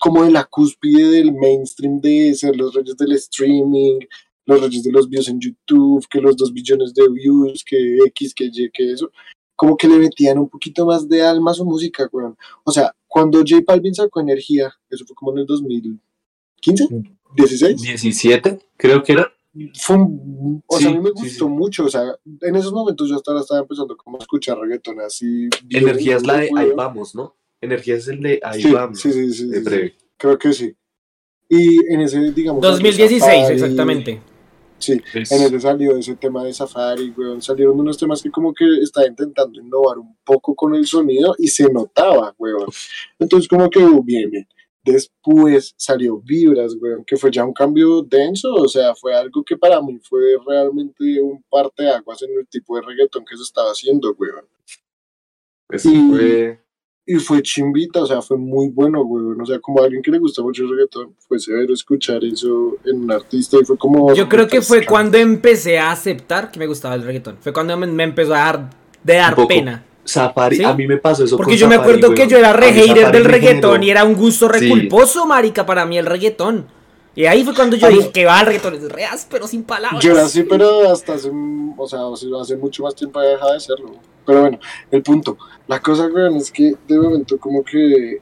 como de la cúspide del mainstream de ser los reyes del streaming, los reyes de los views en YouTube, que los dos billones de views, que X, que Y, que eso, como que le metían un poquito más de alma a su música, weón. O sea, cuando J Balvin sacó Energía, eso fue como en el 2015, 16. 17, creo que era. Fue o sea, a mí me gustó mucho, o sea, en esos momentos yo hasta estaba empezando como a escuchar reggaeton así. Energía es la de Ahí Vamos, ¿no? Energía es el de Ahí Vamos. Sí, sí, sí, Creo que sí. Y en ese, digamos... 2016, exactamente. Sí, en el salió ese tema de Safari, weón. Salieron unos temas que como que estaba intentando innovar un poco con el sonido y se notaba, weón. Entonces como que uh, bien, bien. Después salió Vibras, weón, que fue ya un cambio denso, o sea, fue algo que para mí fue realmente un parte de aguas en el tipo de reggaetón que se estaba haciendo, weón. Eso fue y fue chimbita, o sea, fue muy bueno, güey. O sea, como a alguien que le gusta mucho el reggaetón, fue severo escuchar eso en un artista y fue como. Yo creo que fue cuando empecé a aceptar que me gustaba el reggaetón. Fue cuando me, empezó a dar, de dar pena. Safari, a mí me pasó eso. Porque yo me acuerdo que yo era re hater del reggaetón y era un gusto reculposo, marica, para mí el reggaetón. Y ahí fue cuando yo dije que va el reggaetón es re pero sin palabras. Yo era así, pero hasta hace, o sea, hace mucho más tiempo ya dejado de serlo. Pero bueno, el punto. La cosa, weón, es que de momento como que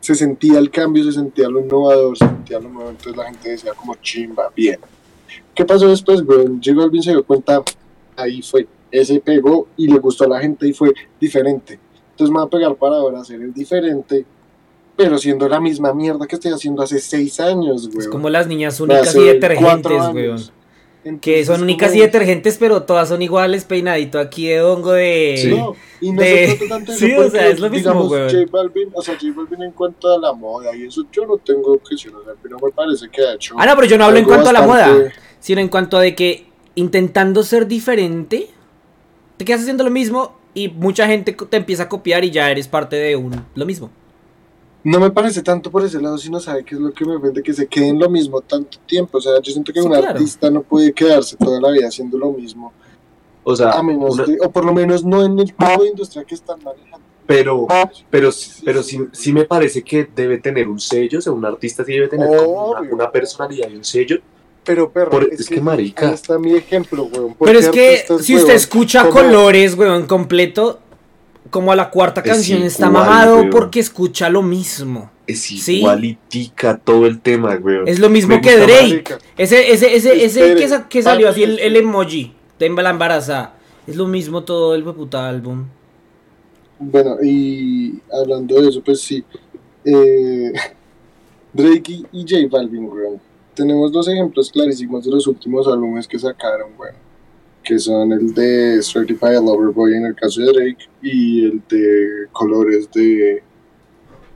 se sentía el cambio, se sentía lo innovador, se sentía lo nuevo, entonces la gente decía como chimba, bien. ¿Qué pasó después, weón? Llegó alguien, se dio cuenta, ahí fue, ese pegó y le gustó a la gente y fue diferente. Entonces me va a pegar para ahora hacer el diferente, pero siendo la misma mierda que estoy haciendo hace seis años, weón. Es como las niñas únicas y detergentes, weón que son únicas y detergentes, pero todas son iguales, peinadito aquí de hongo de... Sí, no, y no de... se tanto sí, o sea, es lo mismo, digamos, J Balvin, o sea, J Balvin en cuanto a la moda y eso yo no tengo objeción, o sea, pero me parece que ha hecho... Ah, no, pero yo no hablo en cuanto a la moda, sino en cuanto a de que intentando ser diferente, te quedas haciendo lo mismo y mucha gente te empieza a copiar y ya eres parte de un lo mismo. No me parece tanto por ese lado, sino sabe que es lo que me ofende, que se queden lo mismo tanto tiempo. O sea, yo siento que un artista no puede quedarse toda la vida haciendo lo mismo. O sea, o por lo menos no en el tipo de industria que están manejando. Pero, pero, pero sí, sí, me parece que debe tener un sello, o sea, un artista sí debe tener una, personalidad y un sello. Pero, perro, es, que, marica. Ahí está mi ejemplo, weón. Pero es que si usted escucha colores, weón, completo, como a la cuarta canción está mamado porque escucha lo mismo. Es igualitica todo el tema, güey. Es lo mismo que Drake. Ese, ese, ese, ese que, salió así el, emoji de la embarazada. Es lo mismo todo el puta álbum. Bueno, y hablando de eso, pues sí. Eh, Drake y, J Balvin, güey. Tenemos dos ejemplos clarísimos de los últimos álbumes que sacaron, güey que son el de Certified Lover Boy en el caso de Drake y el de Colores de,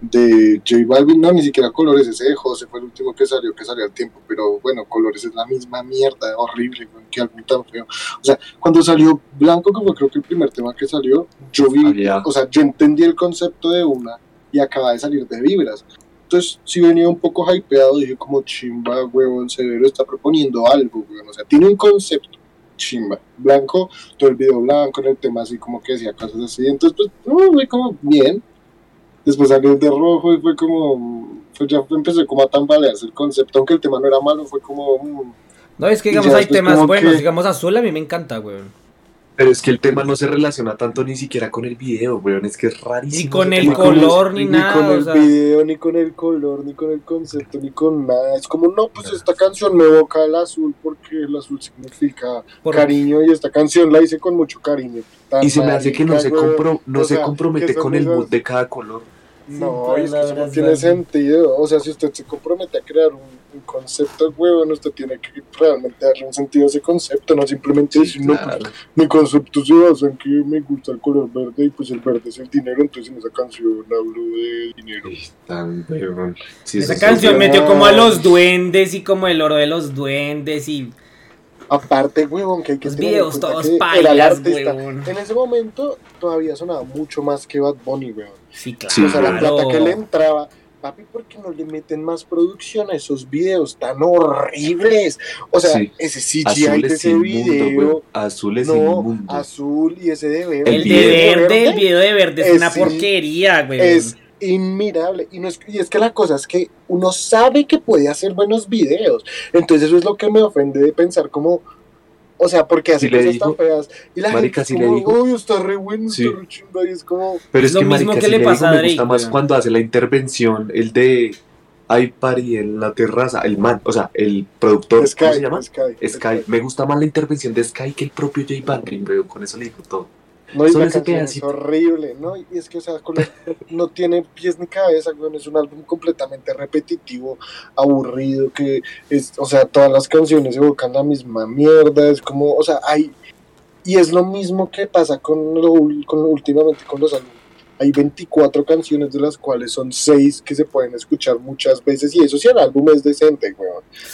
de J Balvin. No, ni siquiera Colores, ese de José fue el último que salió, que salió al tiempo, pero bueno, Colores es la misma mierda, horrible, que álbum tan feo. O sea, cuando salió Blanco, que fue creo que el primer tema que salió, yo vi, o sea, yo entendí el concepto de una y acaba de salir de Vibras. Entonces, si venía un poco hypeado, dije como chimba, huevón, severo, está proponiendo algo, huevón. O sea, tiene un concepto chimba. Blanco, todo el video blanco, en el tema así como que decía cosas así. Entonces, pues, no, fue como bien. Después salió el de rojo y fue como. Pues ya empecé como a tambalearse el concepto, aunque el tema no era malo, fue como. mm, No, es que digamos hay temas buenos, que- digamos azul a mí me encanta, weón. Pero es que el tema no se relaciona tanto ni siquiera con el video, weón. Es que es rarísimo. Ni con el color ni ni nada, con o el sea. video, ni con el color, ni con el concepto, ni con nada. Es como, no, pues esta canción me evoca el azul porque el azul significa Por- cariño y esta canción la hice con mucho cariño. Tan Y se me hace que no se, compro, no O se compromete con el mood de cada color. No, es que eso no tiene sentido. O sea, si usted se compromete a crear un, un concepto, huevón, usted tiene que realmente darle un sentido a ese concepto, no simplemente decir, no, pues, Claro. mi concepto se basa en que me gusta el color verde y pues el verde es el dinero, entonces en esa canción hablo de dinero. Tan. Sí, Esa sí, canción metió como a los duendes y como el oro de los duendes y Aparte, huevón, que hay que los tener videos todos que era el artista. En ese momento todavía sonaba mucho más que Bad Bunny, weón. Sí, claro. Sí, o sea, la plata que le entraba. Papi, ¿por qué no le meten más producción a esos videos tan horribles? O sea, Sí. ese CGI Azul de es ese video. weón. Azul es no, inmundo. azul y ese de verde. El El de verde, el video de verde es es una sí, porquería, weón. es inmirable. Y, no es, y es que la cosa es que uno sabe que puede hacer buenos videos. Entonces eso es lo que me ofende de pensar como... O sea, porque hace le cosas dijo. tan feas. Y la Marica, gente es le como, dijo. uy, está re bueno, Sí. está re chimba", Y es como... Pero es Lo que mismo marica, que si le le pasa a digo, me gusta más cuando hace la intervención, el de Ay Pari en la terraza, el man, o sea, el productor, Sky, ¿cómo se llama? Sky, Sky. Me gusta más la intervención de Sky que el propio J Balvin, con eso le digo todo. No, y Solo la canción es horrible, ¿no? Y es que, o sea, no tiene pies ni cabeza, güey. Es un álbum completamente repetitivo, aburrido, que es, o sea, todas las canciones evocan la misma mierda. Es como, o sea, hay. Y es lo mismo que pasa con lo, con últimamente con los álbumes. Hay 24 canciones, de las cuales son 6 que se pueden escuchar muchas veces. Y eso sí, el álbum es decente, güey.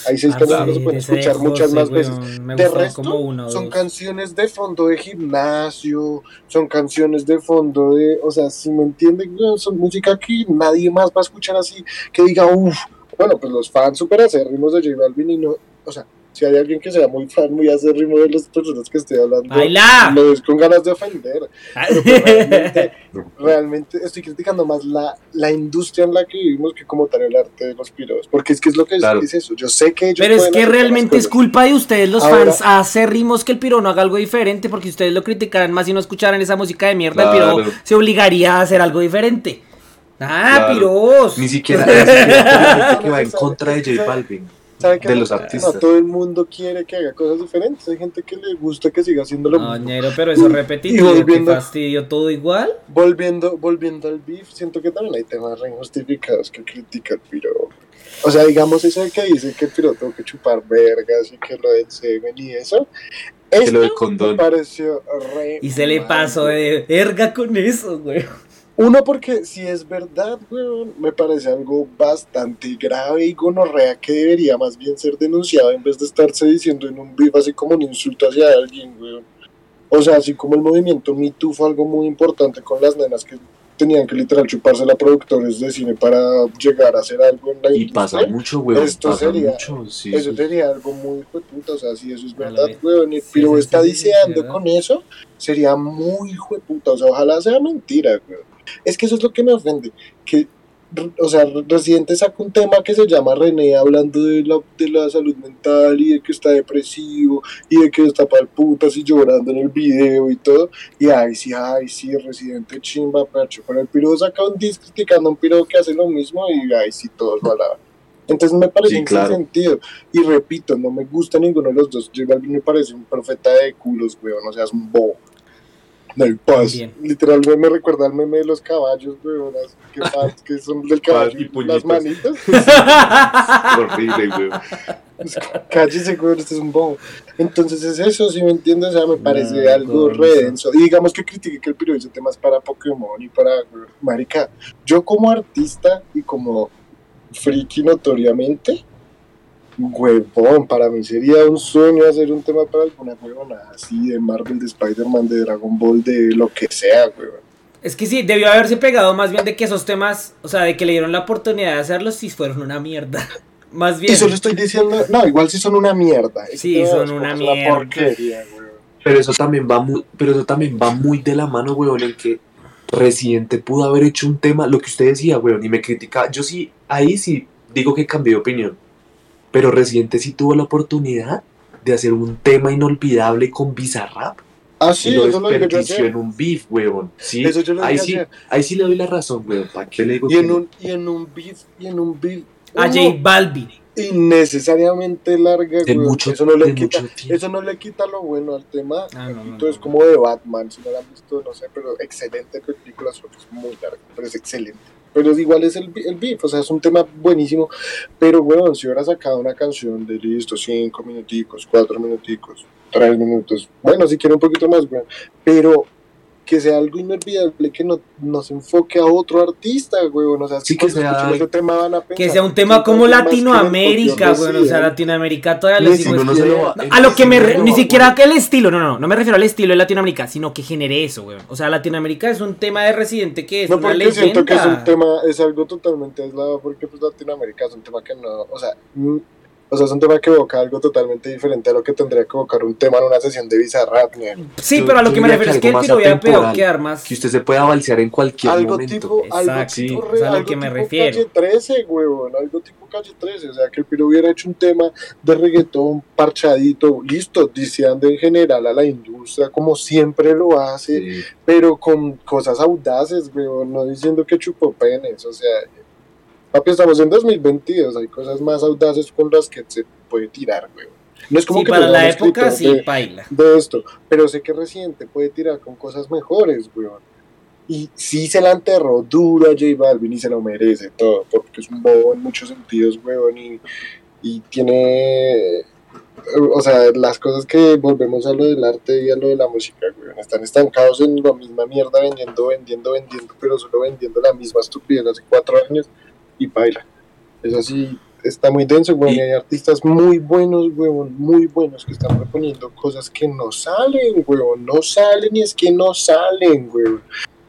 Hay 6 Ah, canciones que sí, se pueden escuchar muchas más veces. weón, Me De resto, como uno son dos. canciones de fondo de gimnasio, son canciones de fondo de, o sea, si me entienden, son música que nadie más va a escuchar así, que diga, uff, bueno, pues los fans super acérrimos de J Balvin y no, o sea, si hay alguien que sea muy fan, muy acérrimo de las personas que estoy hablando, ¡Baila! lo con ganas de ofender, pero pues, realmente, realmente estoy criticando más la, la industria en la que vivimos que como tal el arte de los piros, porque es que es lo que es, Claro. es eso, yo sé que ellos Pero es que realmente es culpa de ustedes, los Ahora- fans acérrimos, que el piro no haga algo diferente, porque ustedes lo criticaran más si no escucharan esa música de mierda, el piro se obligaría a hacer algo diferente. ¡Ah, Claro. piros! Ni siquiera, ni siquiera por la gente que va en contra de J Balvin. ¿Sabe qué? de los No artistas. todo el mundo quiere que haga cosas diferentes. Hay gente que le gusta que siga haciendo lo No, mismo. ñero, pero eso repetitivo, volviendo- fastidio, todo igual. Volviendo, volviendo al beef, siento que también hay temas re injustificados que critica el piro. O sea, digamos eso de que dice que el piro tuvo que chupar vergas y que lo del semen y eso. Que lo de Esto condón. me pareció re Y se le pasó de verga con eso, güey. Uno, porque si es verdad, weón, me parece algo bastante grave y gonorrea que debería más bien ser denunciado en vez de estarse diciendo en un beef así como un insulto hacia alguien, weón. O sea, así como el movimiento Me Too fue algo muy importante con las nenas que tenían que literal chuparse a productores de cine para llegar a hacer algo en la Y industria. pasa mucho, weón. Esto pasa sería- mucho, sí. Eso sí. sería algo muy puta, o sea, si eso es verdad, weón, y Sí, Piro sí, está ¿verdad? con eso, sería muy puta, o sea, ojalá sea mentira, weón. Es que eso es lo que me ofende, que, o sea, Residente saca un tema que se llama René hablando de la, de la salud mental y de que está depresivo y de que está pa'l putas y llorando en el video y todo, y ay, sí, ay, sí, Residente chimba, pacho, pero el Piro saca un disco criticando a un Piro que hace lo mismo y ay, sí, todos lo alaban. Entonces me parece Sí, sin claro. sentido. Y repito, no me gusta ninguno de los dos. J Balvin me parece un profeta de culos, weón. O sea, es un bobo. No hay paz. Bien. Literal, me, me recuerda al meme de los caballos, weón. Que, que son del caballo y las manitas. Horrible, weón. Cállese, weón, este es un bobo. Entonces es eso, si me entiendes, o sea, me parece No, algo con re eso. denso. Y digamos que critique que el piro dice temas para Pokémon y para. Marica, yo como artista y como friki notoriamente, huevón, para mí sería un sueño hacer un tema para alguna huevona así de Marvel, de Spider-Man, de Dragon Ball, de lo que sea, huevón. Es que sí, debió haberse pegado más bien de que esos temas, o sea, de que le dieron la oportunidad de hacerlos si fueron una mierda. Más bien. Y solo estoy diciendo, no, igual sí son una mierda. Ese Sí, son es una una mierda. porquería. Pero eso también va muy, pero eso también va muy de la mano, weón, en que Residente pudo haber hecho un tema, lo que usted decía, weón, y me critica. Yo sí, ahí sí digo que cambié de opinión. Pero Residente sí tuvo la oportunidad de hacer un tema inolvidable con Bizarrap. Ah, y sí, lo eso lo dije yo desperdició en un beef, weón. Sí, Eso yo lo ahí sí, ahí sí le doy la razón, weón. ¿Para qué le digo Y que en no? un, y en un beef, y en un beef. A J Balvin. innecesariamente larga, de weón. mucho, eso no le de quita, eso no le quita lo bueno al tema. Ah, no, no, Entonces, no. como de Batman, si no la han visto, no sé, pero excelente película, es muy larga, pero es excelente. Pero es igual es el, el beef, o sea, es un tema buenísimo. Pero, weón, si hubiera sacado una canción de listo, cinco minuticos, cuatro minuticos, tres minutos, bueno, si quiere un poquito más, weón, pero que sea algo inolvidable, que no, no se enfoque a otro artista, weón, o sea, Sí, si que sea- ese tema van a pensar Que sea un tema como Latinoamérica, güey. O sea, Resident. Latinoamérica todavía les digo. No, lo a lo que me. re- ni siquiera que el estilo, no, no, no me refiero al estilo de Latinoamérica, sino que genere eso, güey. O sea, Latinoamérica es un tema de residente que es No, una porque leyenda. siento que es un tema, es algo totalmente aislado, porque pues Latinoamérica es un tema que no, o sea, o sea, es un tema que evoca algo totalmente diferente a lo que tendría que evocar un tema en una sesión de Bizarrap, ni Sí, pero a lo que me refiero es que el algo pegado atemporal. quedar más. Que usted se pueda balsear en cualquier algo momento. tipo, algo Exacto, tipo, sí, re- es a lo algo que me tipo refiero. Calle 13, huevón, algo tipo Calle 13, o sea, que el piro hubiera hecho un tema de reggaetón parchadito, listo, diciendo en general a la industria como siempre lo hace, Sí. pero con cosas audaces, weón, no diciendo que chupó penes, o sea, papi, estamos en 2022, hay cosas más audaces con las que se puede tirar, weón. No es como Sí, que para la época sí, de, paila. de esto, pero sé que Residente puede tirar con cosas mejores, weón. Y sí se la enterró duro a J Balvin y se lo merece todo, porque es un bobo en muchos sentidos, weón, y, y tiene o sea, las cosas que volvemos a lo del arte y a lo de la música, weón, están estancados en la misma mierda, vendiendo, vendiendo, vendiendo, pero solo vendiendo la misma estupidez hace cuatro años y baila. Es así, está muy denso, weón, y hay artistas muy buenos, weón, muy buenos que están proponiendo cosas que no salen, weón, no salen y es que no salen, weón.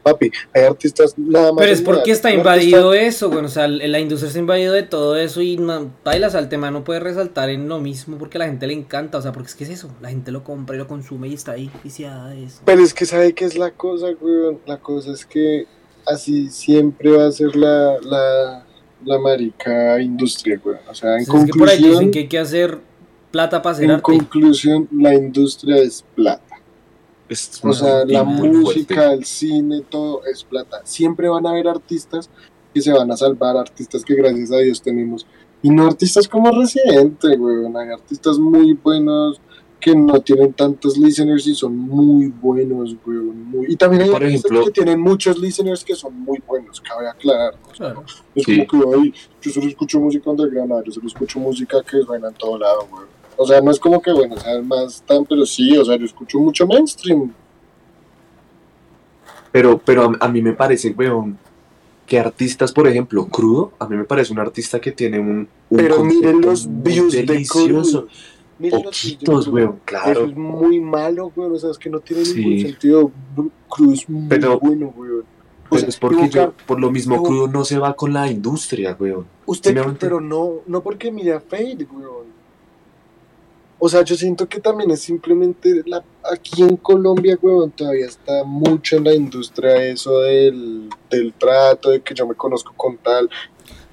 Papi, hay artistas nada más. Pero es porque está invadido eso, bueno, o sea, la industria está invadido de todo eso y no, bailas al tema no puede resaltar en lo mismo porque a la gente le encanta, o sea, porque es que es eso, la gente lo compra y lo consume y está ahí viciada de eso. Pero es que sabe qué es la cosa, weón. La cosa es que así siempre va a ser la, la, la marica industria, weón. O sea, en Entonces, es que por ahí dicen conclusión, que hay que hacer plata para hacer en arte. conclusión, la industria es plata. Es O sea, la música, fuerte. el cine, todo es plata. Siempre van a haber artistas que se van a salvar, artistas que gracias a Dios tenemos. Y no artistas como Residente, weón. Hay artistas muy buenos que no tienen tantos listeners y son muy buenos, weón. Muy... Y también hay Por ejemplo- que tienen muchos listeners que son muy buenos, cabe aclarar. ¿no? Claro. Es Sí. como que, ay, yo solo escucho música underground, yo solo escucho música que suena en todo lado, weón. O sea, no es como que, bueno, sea, más tan, pero sí, o sea, yo escucho mucho mainstream. Pero, pero a, a mí me parece, weón, que artistas, por ejemplo, Crudo, a mí me parece un artista que tiene un, un Pero miren los views de delicioso. Crudo. Miren Poquitos, weón, Eso claro. es muy malo, weón. O sea, es que no tiene Sí. ningún sentido. Cruz es muy Pero- bueno, weón. O sea, es porque yo, por lo mismo, evo- Crudo no se va con la industria, weón. Usted, ¿Sí pero no, no porque mira Fade, weón. O sea, yo siento que también es simplemente la, aquí en Colombia, weón, todavía está mucho en la industria eso del, del trato, de que yo me conozco con tal.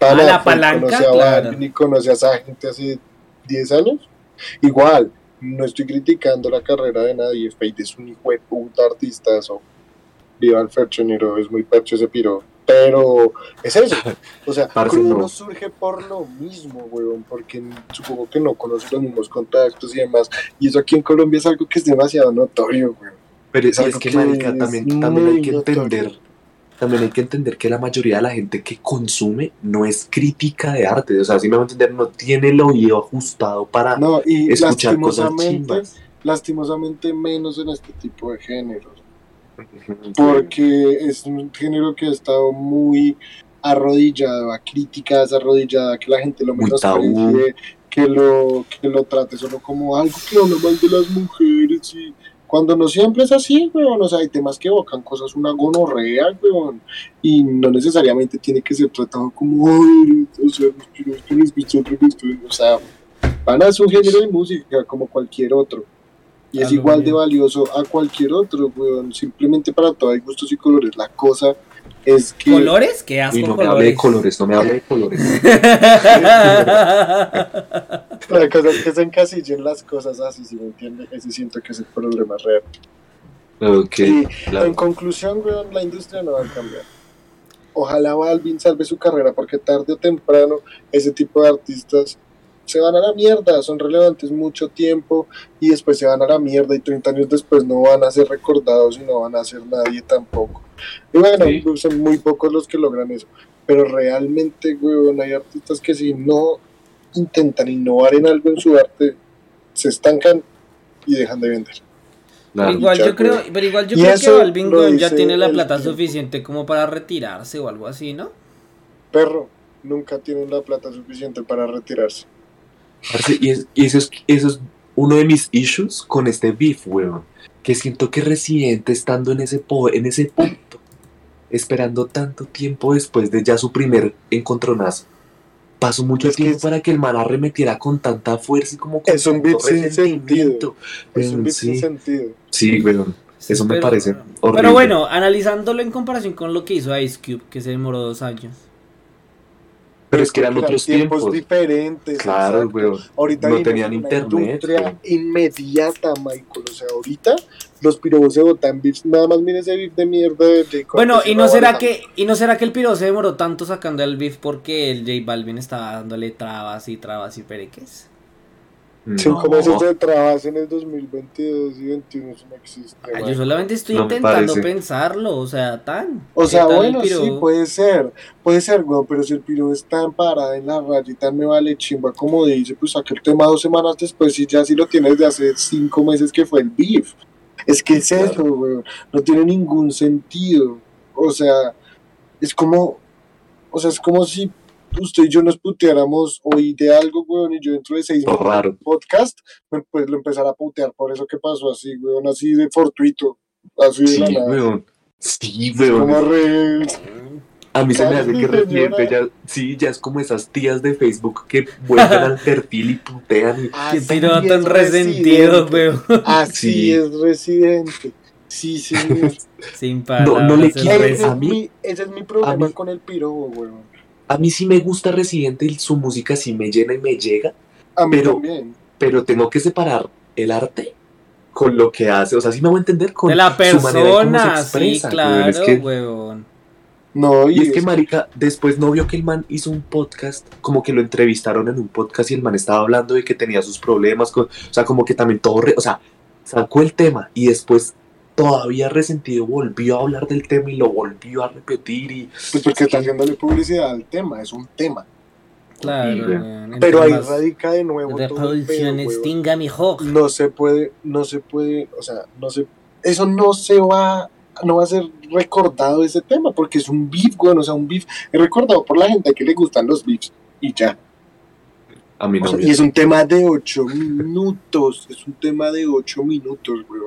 Ah, la Fade palanca, conoce a claro. Conoce a esa gente hace 10 años. Igual, no estoy criticando la carrera de nadie. Fade es un hijo de puta artistazo. Viva el Ferchonero, es muy percho ese piro. Pero es eso. O sea, Parce, Crudo no. surge por lo mismo, weón, porque supongo que no conoce los mismos contactos y demás. Y eso aquí en Colombia es algo que es demasiado notorio, weón. Pero Es es, que, que marica, también, también hay que notorio. También hay que entender que la mayoría de la gente que consume no es crítica de arte, o sea, si me va a entender, no tiene el oído ajustado para No, y escuchar cosas lastimosamente, chimbas. lastimosamente menos en este tipo de géneros. porque es un género que ha estado muy arrodillado a críticas, arrodillado a que la gente lo menosprecie, que lo, que lo trate solo como algo que habla mal de las mujeres y Cuando no siempre es así, weón, o sea, hay temas que evocan cosas una gonorrea, weón, y no necesariamente tiene que ser tratado como, ay, o sea, los piros que les gusta otro que estoy", o sea, van a su género de música como cualquier otro. Y es A lo igual de valioso a cualquier otro, weón. Simplemente para todo hay gustos y colores. La cosa es que... ¿Colores? ¿Qué asco Y no me hable de colores? colores, no me hable de colores. La cosa es que se encasillen las cosas así, si me entiende? Ese siento que es el problema real. Ok, Y claro. en conclusión, weón, la industria no va a cambiar. Ojalá Balvin salve su carrera, porque tarde o temprano ese tipo de artistas se van a la mierda, son relevantes mucho tiempo y después se van a la mierda y 30 años después no van a ser recordados y no van a ser nadie tampoco. Y bueno, Sí. son muy pocos los que logran eso, pero realmente, weón, hay artistas que si no intentan innovar en algo en su arte, se estancan y dejan de vender. Igual yo creo, pero igual yo Y creo que Balvin weón, ya tiene la plata tiempo. suficiente como para retirarse o algo así, ¿no? Perro, nunca tienen la plata suficiente para retirarse. Parce, Y, es- y eso, es, eso es uno de mis issues con este beef, weón. Que siento que Residente estando en ese, po- en ese punto, esperando tanto tiempo después de ya su primer encontronazo, pasó mucho Es que tiempo es- para que el man arremetiera con tanta fuerza y como con Es un beef sin resentimiento. Es un beat sin sí, sentido. sí, weón. Eso me Pero- parece horrible. Pero bueno, analizándolo en comparación con lo que hizo Ice Cube, que se demoró dos años. Pero es que eran otros tiempos. diferentes. Claro, weón. Ahorita No tenían en una internet, industria weón. inmediata, Michael. O sea, ahorita los pirobos se botan beefs. Nada más mire ese beef de mierda de Bueno, y no será que y no será que el piro se demoró tanto sacando el beef porque el J Balvin estaba dándole trabas y trabas y pereques. Cinco No. meses de trabas en el 2022 y 21 eso no existe. Ah, man. yo solamente estoy No intentando pensarlo, o sea, tan. O sea, ¿qué tal el bueno, piro? sí, puede ser, puede ser, güey, pero si el piro es tan parada en la raya y tan me vale chimba como dice, pues saca el tema dos semanas después y ya si lo tienes de hace cinco meses que fue el beef. Es que es Claro. eso, güey, no tiene ningún sentido. O sea, es como, o sea, es como si usted y yo nos puteáramos hoy de algo, güey, y yo dentro de seis meses raro. podcast, me- pues lo empezara a putear por eso que pasó así, güey, así de fortuito, así de Sí, la nada. weón. Sí, Como weón. re... A mí se me hace que señora. ya, sí, ya es como esas tías de Facebook que vuelven al perfil y putean. Qué es tan resentido, Residente. weón. Así Sí. es residente. Sí, sí. Sin No, palabras. no le quiero- ese, a es mí- mi, ese es mi problema mí- con el pirobo, weón. A mí sí me gusta Residente y su música sí me llena y me llega, A mí Pero- también. pero tengo que separar el arte con lo que hace. O sea, sí me voy a entender con De la su manera de cómo persona, se expresa. sí, claro, Es que- weón. No, Y es que es- marica, después no vio que el man hizo un podcast, como que lo entrevistaron en un podcast y el man estaba hablando de que tenía sus problemas, con- o sea, como que también todo, re- o sea, sacó el tema y después todavía resentido volvió a hablar del tema y lo volvió a repetir y pues porque está haciéndole publicidad al tema, es un tema. Claro. Pero ahí radica de nuevo todo el pedo, Reproducciones, mi no se puede, no se puede, o sea, no se, eso no se va, no va a ser recordado ese tema, porque es un beef, güey, o sea, un beef es recordado por la gente que le gustan los beefs, y ya. A O sea, y es un tema de ocho minutos, es un tema de ocho minutos, güey.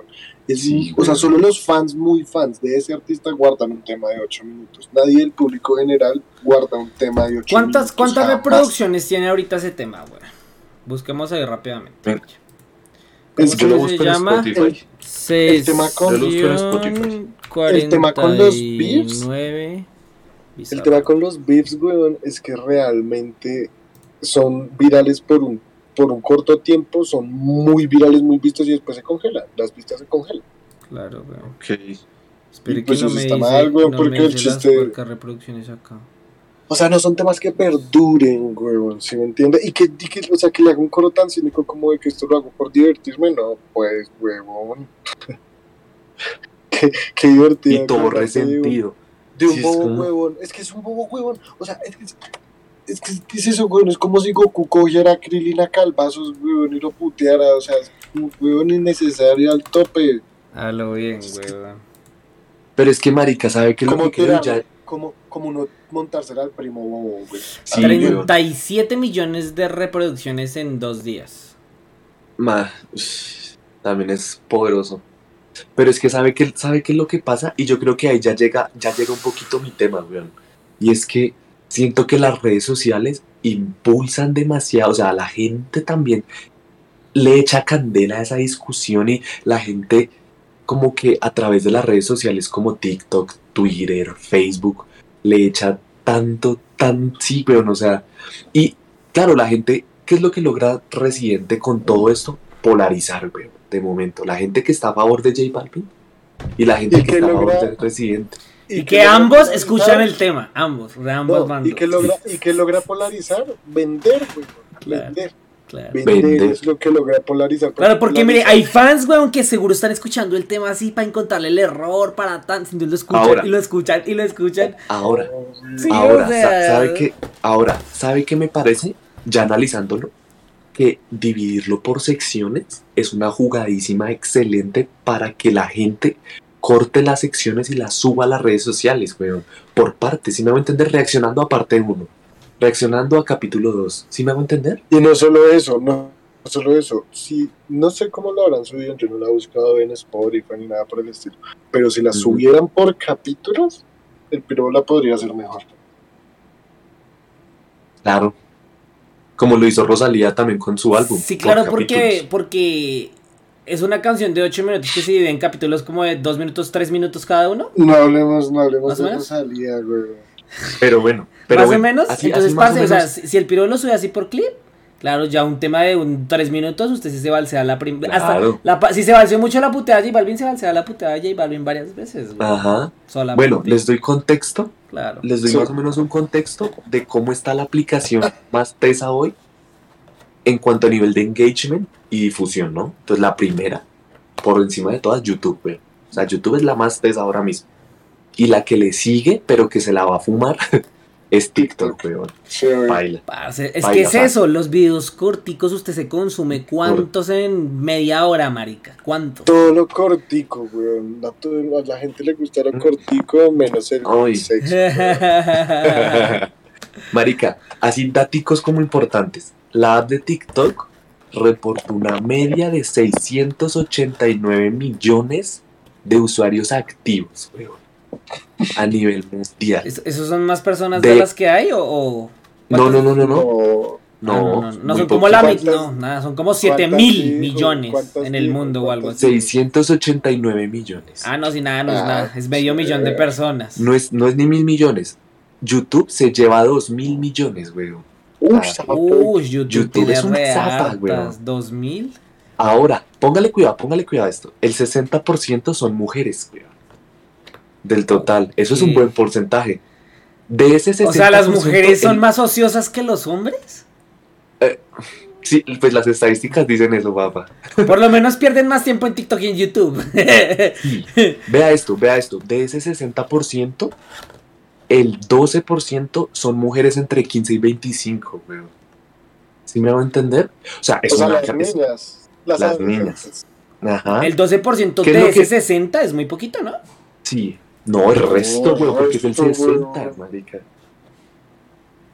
Es Sí, o sea, güey. solo los fans muy fans de ese artista guardan un tema de ocho minutos. Nadie del público general guarda un tema de ocho ¿Cuántas, minutos. ¿cuántas jamás. reproducciones tiene ahorita ese tema, weón? Busquemos ahí rápidamente. Ven. Es ¿Cómo que lo se busco en llama? Spotify. El tema con- Yo lo busco en Spotify. El tema con los beefs. 49 El tema con los beefs, weón, es que realmente son virales por un, por un corto tiempo, son muy virales, muy vistos y después se congelan. Las vistas se congelan. Claro, weón. Ok. Espere Y pues que no me está dice, mal, weón, no porque me el chiste- reproducciones acá. O sea, no son temas que perduren, weón, ¿sí me entiende? Y que, y que, o sea, que le haga un coro tan cínico como de que esto lo hago por divertirme, no, pues, weón. qué, qué divertido. Y todo acordarse de un- resentido. De un Sí, es bobo como- huevón. Es que es un bobo huevón. O sea, es que es, es que ¿qué es eso, huevón? Es como si Goku cogiera a Krillin a calvazos, huevón, y lo puteara. O sea, es un innecesario al tope. A lo bien, weón. Pero es que marica, ¿sabe que lo Como que ya? como, como no montársela al primo bobo, güey. Sí, weón. 37 millones de reproducciones en dos días. Ma, también es poderoso. Pero es que sabe que sabe qué es lo que pasa y yo creo que ahí ya llega ya llega un poquito mi tema, weón. Y es que siento que las redes sociales impulsan demasiado, o sea, la gente también le echa candela a esa discusión y la gente como que a través de las redes sociales como TikTok, Twitter, Facebook, le echa tanto, tan, sí, weón, o sea, y claro, la gente, ¿qué es lo que logra Residente con todo esto? Polarizar, weón, de momento. La gente que está a favor de J Balvin y la gente ¿Y que está a favor de Residente. Y que ambos escuchan el tema, ambos, de ambos No, bandos. y que logra y que logra polarizar vender güey, Claro. vender Claro. vender, Vender. es lo que logra polarizar Claro, porque mire, hay fans, weón, que seguro están escuchando el tema así para encontrarle el error, para tan, si no lo escuchan Ahora. y lo escuchan y lo escuchan. Ahora, Sí, ahora, o sea- sa- ¿sabe qué? Ahora, ¿sabe qué me parece? Ya analizándolo, que dividirlo por secciones es una jugadísima excelente para que la gente corte las secciones y las suba a las redes sociales, weón. Por partes, si me hago entender, reaccionando a parte 1, reaccionando a capítulo 2, ¿sí me hago entender? y no solo eso no solo eso si no sé cómo lo habrán subido yo no la he buscado en Spotify ni nada por el estilo pero si la subieran por capítulos el piro la podría hacer mejor Claro. Como lo hizo Rosalía también con su álbum. Sí, por claro, porque, porque es una canción de 8 minutos que se divide en capítulos como de 2 minutos, 3 minutos cada uno. no hablemos no hablemos ¿Más o de? Rosalía güey Pero bueno. Pero más bueno, o menos. así- Entonces, así o sea, si, si el piro lo sube así por clip, claro, ya un tema de un 3 minutos, usted sí se balsea la primera. Claro. La, si se balseó mucho la puteada de J Balvin, se balsea la puteada de J Balvin varias veces. güey. Ajá. Solamente. Bueno, les doy contexto. Claro. Les doy Sí. más o menos un contexto de cómo está la aplicación más tesa hoy en cuanto a nivel de engagement y difusión, ¿no? Entonces la primera, por encima de todas, YouTube, güey. O sea, YouTube es la más tesa ahora mismo. Y la que le sigue, pero que se la va a fumar, es TikTok, weón. Baila. Parce, es Baila, que es eso, los videos corticos usted se consume. ¿Cuántos en media hora, marica? ¿Cuántos? todo lo cortico a, todo- a la gente le gusta lo cortico menos el Ay. sexo Marica, así daticos como importantes. La app de TikTok reportó una media de 689 millones de usuarios activos, weón, a nivel mundial. ¿Es- ¿Esos son más personas de, De- las que hay o...? o No, no, no, no, no. No, No, Ah, no, no, son como la poquito. mitad, ¿Cuántas- no, nada, son como 7 cuántas mil millones ¿Cuántas en el mundo o algo ¿Cuántas así. 689 millones. Ah, no, si nada, no es Ah, nada, es medio millón de sí. personas. No es, no es ni mil millones. YouTube se lleva dos mil millones, weón. Ah. Uy, YouTube, YouTube tiene es un re zapa, hartas, weón. 2000. Ahora, póngale cuidado, póngale cuidado a esto. El 60% son mujeres, weón. Del total. Eso es un buen porcentaje. De ese 60%. O sea, las mujeres son el- más ociosas que los hombres. Sí, pues las estadísticas dicen eso, papá. Por lo menos pierden más tiempo en TikTok y en YouTube. Vea esto, vea esto. De ese 60%, el 12% son mujeres entre 15 y 25, weón. ¿Sí me hago a entender? O sea, es o sea, una... las es- niñas. Las, las adolescentes. Ajá. El 12% ¿Qué es de ese que- 60 es muy poquito, ¿no? Sí. No, el resto, weón, porque es el resto, 60, weón. marica.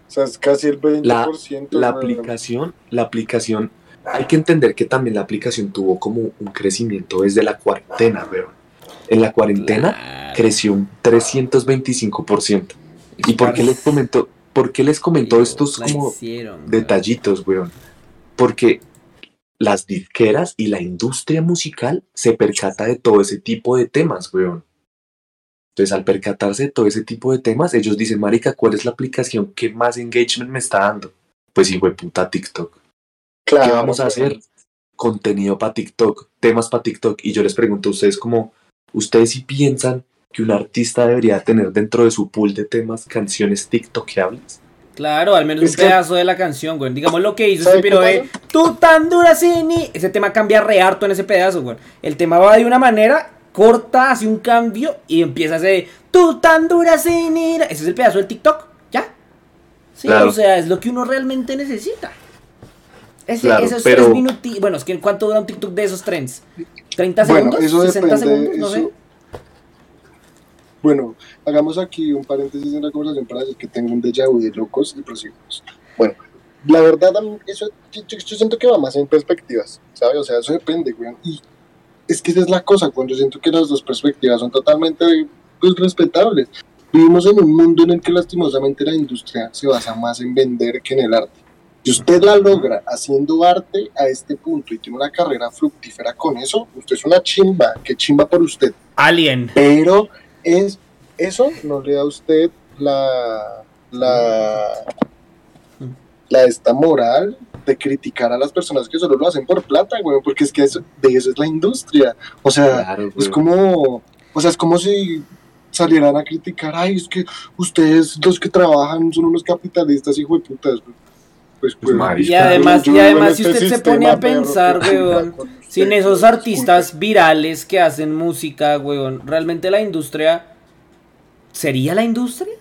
O sea, es casi el 20%. La weón. aplicación, la aplicación, hay que entender que también la aplicación tuvo como un crecimiento desde la cuarentena, weón. En la cuarentena Claro. creció un 325%. ¿Y por qué les comento, por qué les comento estos como hicieron, detallitos, weón? Porque las disqueras y la industria musical se percata de todo ese tipo de temas, weón. Entonces, al percatarse de todo ese tipo de temas, ellos dicen, marica, ¿cuál es la aplicación que más engagement me está dando? Pues, hijo de puta, TikTok. Claro, ¿Qué vamos a hacer? Contenido para TikTok, temas para TikTok. Y yo les pregunto a ustedes como, ¿ustedes sí piensan que un artista debería tener dentro de su pool de temas canciones TikTokables? Claro, al menos Es un que- pedazo de la canción, güey. Digamos lo que hizo ¿Sabe ese qué piro de pasa? tú tan dura Cini. Ese tema cambia re harto en ese pedazo, güey. El tema va de una manera, corta, hace un cambio y empieza a hacer tú tan dura Cini. Ese es el pedazo del TikTok, ¿ya? Sí, Claro. o sea, es lo que uno realmente necesita. Ese, Claro, esos pero- tres minutos. Bueno, es que ¿cuánto dura un TikTok de esos trends? ¿30 Bueno, segundos? eso ¿60 depende. segundos? No eso- sé. Bueno, hagamos aquí un paréntesis en la conversación para decir que tengo un déjà vu de locos y prosigamos. Bueno, la verdad, eso, yo, yo siento que va más en perspectivas, ¿sabes? O sea, eso depende, güey. Y es que esa es la cosa, cuando yo siento que las dos perspectivas son totalmente pues, respetables. Vivimos en un mundo en el que lastimosamente la industria se basa más en vender que en el arte. Si usted la logra haciendo arte a este punto y tiene una carrera fructífera con eso, usted es una chimba, que chimba por usted. Alien. Pero es, eso no le da a usted la, la, la esta moral de criticar a las personas que solo lo hacen por plata, güey, porque es que eso, de eso es la industria. O sea, Claro, es como, o sea, es como si salieran a criticar, ay, es que ustedes los que trabajan son unos capitalistas, hijo de putas, güey. Pues, Pues, pues, marica. Y además, y además si este usted se pone a pensar, weón, sin esos artistas virales que hacen música, weón, ¿realmente la industria sería la industria?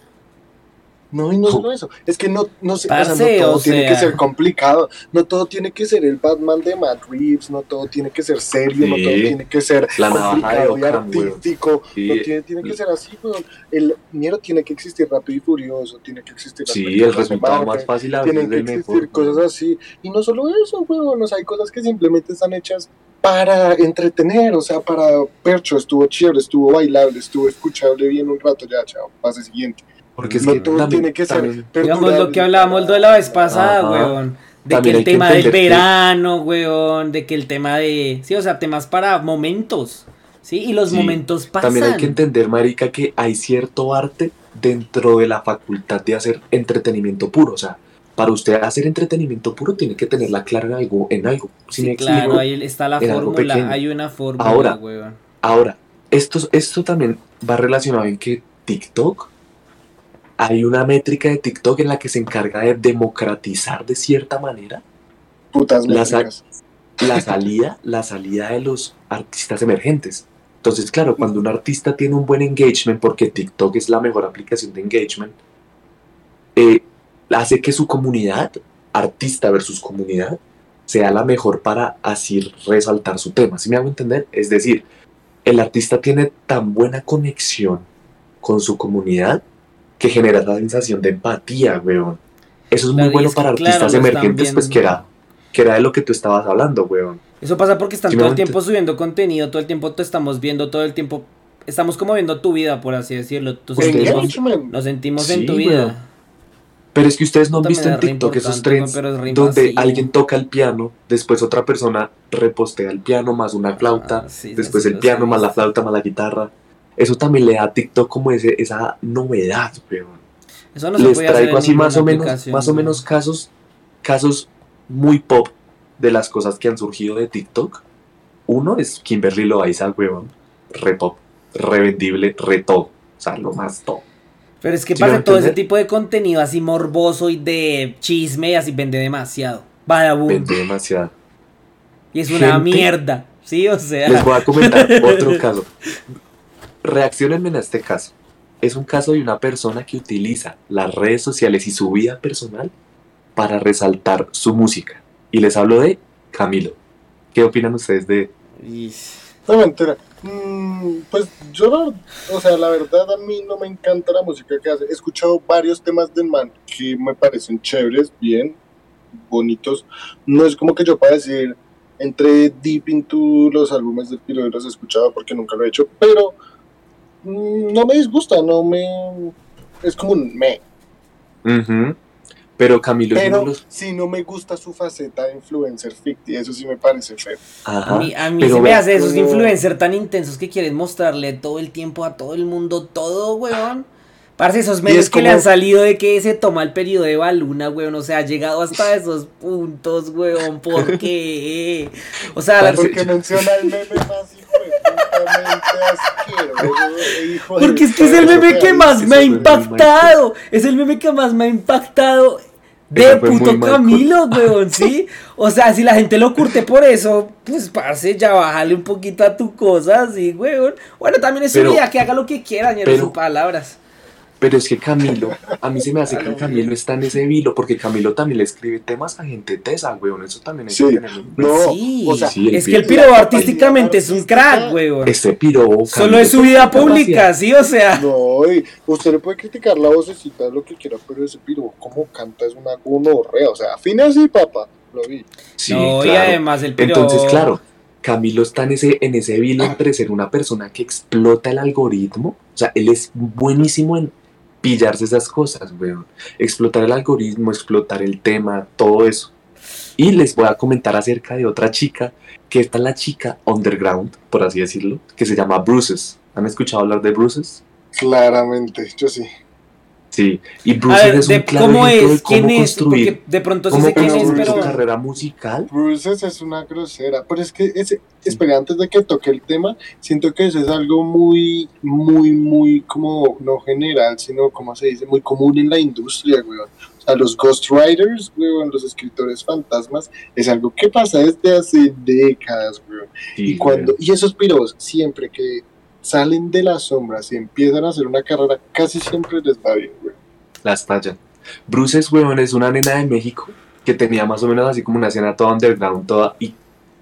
No, y no solo eso, es que no, no, sé, o sea, Parce, no todo o tiene que ser complicado, no todo tiene que ser el Batman de Matt Reeves, no todo tiene que ser serio, no todo tiene que ser La complicado y artístico, Sí. no tiene, tiene que ser así, weón. El miedo tiene que existir rápido y furioso, tiene que existir Sí, el resultado más fácil a tienen que existir mejor. cosas así, y no solo eso, weón, o sea, hay cosas que simplemente están hechas para entretener, o sea, para percho, estuvo chévere, estuvo bailable, estuvo escuchable bien un rato, ya, chao, pase siguiente. Porque es no que todo también, tiene que ser Digamos lo que hablábamos de la vez pasada, Ajá. weón. De También que el que tema del que- verano, weón. De que el tema de. Sí, o sea, temas para momentos. Sí, y los Sí, momentos pasan. también hay que entender, marica, que hay cierto arte dentro de la facultad de hacer entretenimiento puro. O sea, para usted hacer entretenimiento puro tiene que tenerla clara en algo. En algo. Sí, claro, explico? ahí está la fórmula. Hay una fórmula, Ahora, weón. Ahora, esto, esto también va relacionado en que TikTok, hay una métrica de TikTok en la que se encarga de democratizar de cierta manera putas la salida, la salida de los artistas emergentes. Entonces, claro, cuando un artista tiene un buen engagement, porque TikTok es la mejor aplicación de engagement, eh, hace que su comunidad, artista versus comunidad, sea la mejor para así resaltar su tema. ¿Sí me hago entender? Es decir, el artista tiene tan buena conexión con su comunidad que genera la sensación de empatía, weón. Eso es muy Claro, bueno es que, para artistas emergentes, pues que era, que era de lo que tú estabas hablando, weón. Eso pasa porque están todo el tiempo subiendo contenido, todo el tiempo te estamos viendo, todo el tiempo. Estamos como viendo tu vida, por así decirlo. Nos Ustedes sentimos, nos sentimos Sí, en tu weón. vida. Pero es que ustedes no han visto en TikTok esos trends es donde alguien toca el piano, después otra persona repostea el piano más una flauta, Ah, sí, después sí, el piano he más la flauta más la guitarra. Eso también le da a TikTok como ese, esa novedad, weón. Eso no Les traigo así más o menos, más o menos casos, casos muy pop de las cosas que han surgido de TikTok. Uno es Kimberly Loaiza, weón. Re pop, re vendible, re todo. O sea, lo más top. Pero es que ¿Sí pasa todo ese tipo de contenido así morboso y de chisme y así vende demasiado. Vende demasiado. Y es una Gente- mierda. Sí, o sea. Les voy a comentar otro caso. Reaccionenme en este caso. Es un caso de una persona que utiliza las redes sociales y su vida personal para resaltar su música. Y les hablo de Camilo. ¿Qué opinan ustedes de No, mentira. Mm, pues yo no, o sea, la verdad a mí no me encanta la música que hace. He escuchado varios temas del man que me parecen chéveres, bien, bonitos. No es como que yo pueda decir, entré deep into los álbumes del Piro y los he escuchado porque nunca lo he hecho, pero no me disgusta, no me... Es como un me. Pero Camilo Pero los... si no me gusta su faceta de influencer ficti, eso sí me parece feo. Ajá. A mí, a mí se me hace esos como- influencers tan intensos que quieren mostrarle todo el tiempo a todo el mundo todo, weón. Parce, esos medios es que le han salido de que se toma el periodo de baluna, weón. O sea, ha llegado hasta esos puntos, weón. ¿Por qué? O sea, Parce, Porque menciona el meme más asqueroso, Porque es que es el meme que más me ha impactado. Es el meme que más me ha impactado de puto Camilo, weón, ¿sí? O sea, si la gente lo curte por eso, pues parce, ya bájale un poquito a tu cosa, sí, weón. Bueno, también es su vida, que haga lo que quiera, ni sus palabras. Pero es que Camilo, a mí se me hace que Camilo está en ese vilo, porque Camilo también le escribe temas a gente tesa, weón. Eso también hay Sí. que tenerlo. No, sí, o sea, sí, el es que el piro- artísticamente es un crack, weón. Este piro. Solo Camilo, es su vida pública, sí, o sea. No, y usted le puede criticar la vocecita, lo que quiera, pero ese piro, como canta, es una gonorrea. O sea, afina así, papá. Lo vi. Sí, no, y además el piro. Entonces, claro, Camilo está en ese, en ese vilo entre ser una persona que explota el algoritmo. O sea, él es buenísimo en pillarse esas cosas, weón. Explotar el algoritmo, explotar el tema, todo eso. Y les voy a comentar acerca de otra chica, que esta es la chica underground, por así decirlo, que se llama Bruces. ¿Han escuchado hablar de Bruces? Claramente, yo sí. Sí, y A Bruces ver, es un de- claro ¿cómo ejemplo de es? ¿Quién cómo es? construir, Porque de pronto sí sé quién es, pero... carrera musical. Bruces es una grosera, pero es que, ese, espera, antes de que toque el tema, siento que eso es algo muy, muy, muy, como, no general, sino, como se dice, muy común en la industria, weón. O sea, los ghostwriters, weón, los escritores fantasmas, es algo que pasa desde hace décadas, weón. Sí, Y cuando, y esos piros, siempre que salen de las sombras y empiezan a hacer una carrera, casi siempre les va bien, weón. las tallan. Bruces, weón, es una nena de México que tenía más o menos así como una escena toda underground, toda, y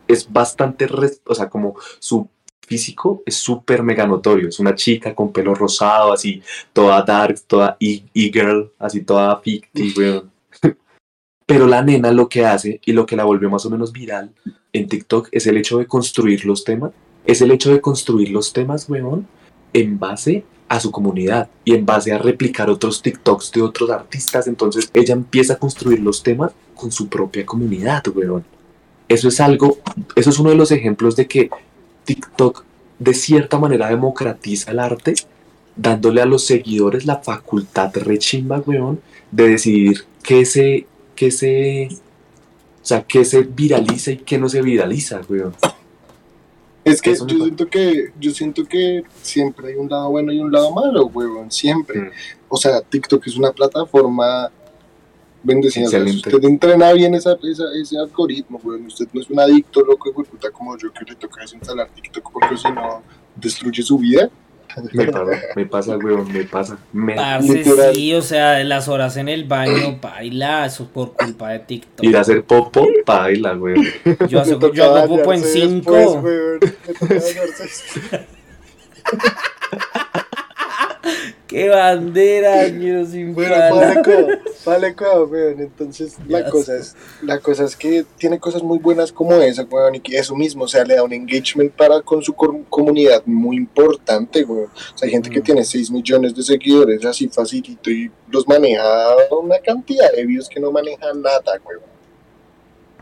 es bastante, res- o sea, como su físico es súper mega notorio, es una chica con pelo rosado, así, toda dark, toda e- e-girl, así toda ficti, weón. Pero la nena lo que hace y lo que la volvió más o menos viral en TikTok es el hecho de construir los temas, es el hecho de construir los temas, weón, en base a su comunidad y en base a replicar otros TikToks de otros artistas. Entonces ella empieza a construir los temas con su propia comunidad, weón. Eso es algo, eso es uno de los ejemplos de que TikTok de cierta manera democratiza el arte, dándole a los seguidores la facultad rechimba, weón, de decidir qué se, qué se, o sea, qué se viraliza y qué no se viraliza, weón. Es que Eso yo siento que yo siento que siempre hay un lado bueno y un lado malo, huevón, siempre. Mm. O sea, TikTok es una plataforma bendecida. O sea, usted entrena bien esa, esa- ese algoritmo, huevón, usted no es un adicto loco puta como yo que le toca desinstalar TikTok porque si no destruye su vida. Me pasa, me pasa, weón, me pasa. Me, Parce, Literal. sí, o sea, las horas en el baño, baila, eso por culpa de TikTok. ir a hacer popo, baila, weón. Yo, toca yo hago popo en bañarse 5. después, huevón, me toca bañarse. ¡Qué bandera, año sin Bueno, vale cuidado, weón. Entonces, la cosa, es, la cosa es que tiene cosas muy buenas como esa, weón, y que eso mismo, o sea, le da un engagement para con su com- comunidad muy importante, weón. O sea, hay gente que Mm. tiene 6 millones de seguidores así facilito y los maneja una cantidad de views que no manejan nada, weón.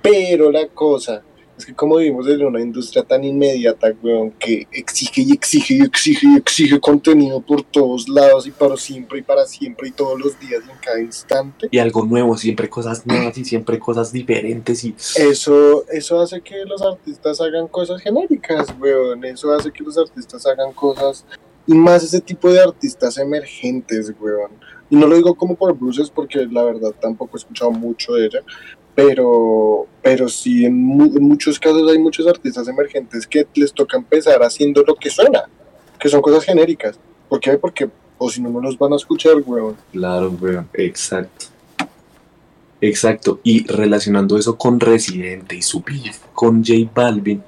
Pero la cosa es que como vivimos en una industria tan inmediata, weón, que exige y exige y exige y exige contenido por todos lados y para siempre y para siempre y todos los días y en cada instante, Y algo nuevo, siempre cosas nuevas y siempre cosas diferentes y eso, eso hace que los artistas hagan cosas genéricas, weón. Eso hace que los artistas hagan cosas y más ese tipo de artistas emergentes, weón. Y no lo digo como por Bruces porque la verdad tampoco he escuchado mucho de ella, pero, pero sí en, mu- en muchos casos hay muchos artistas emergentes que les toca empezar haciendo lo que suena, que son cosas genéricas. ¿Por qué? Porque o si no, no los van a escuchar, weón. Claro, weón, exacto. Exacto. Y relacionando eso con Residente y su beef con J Balvin,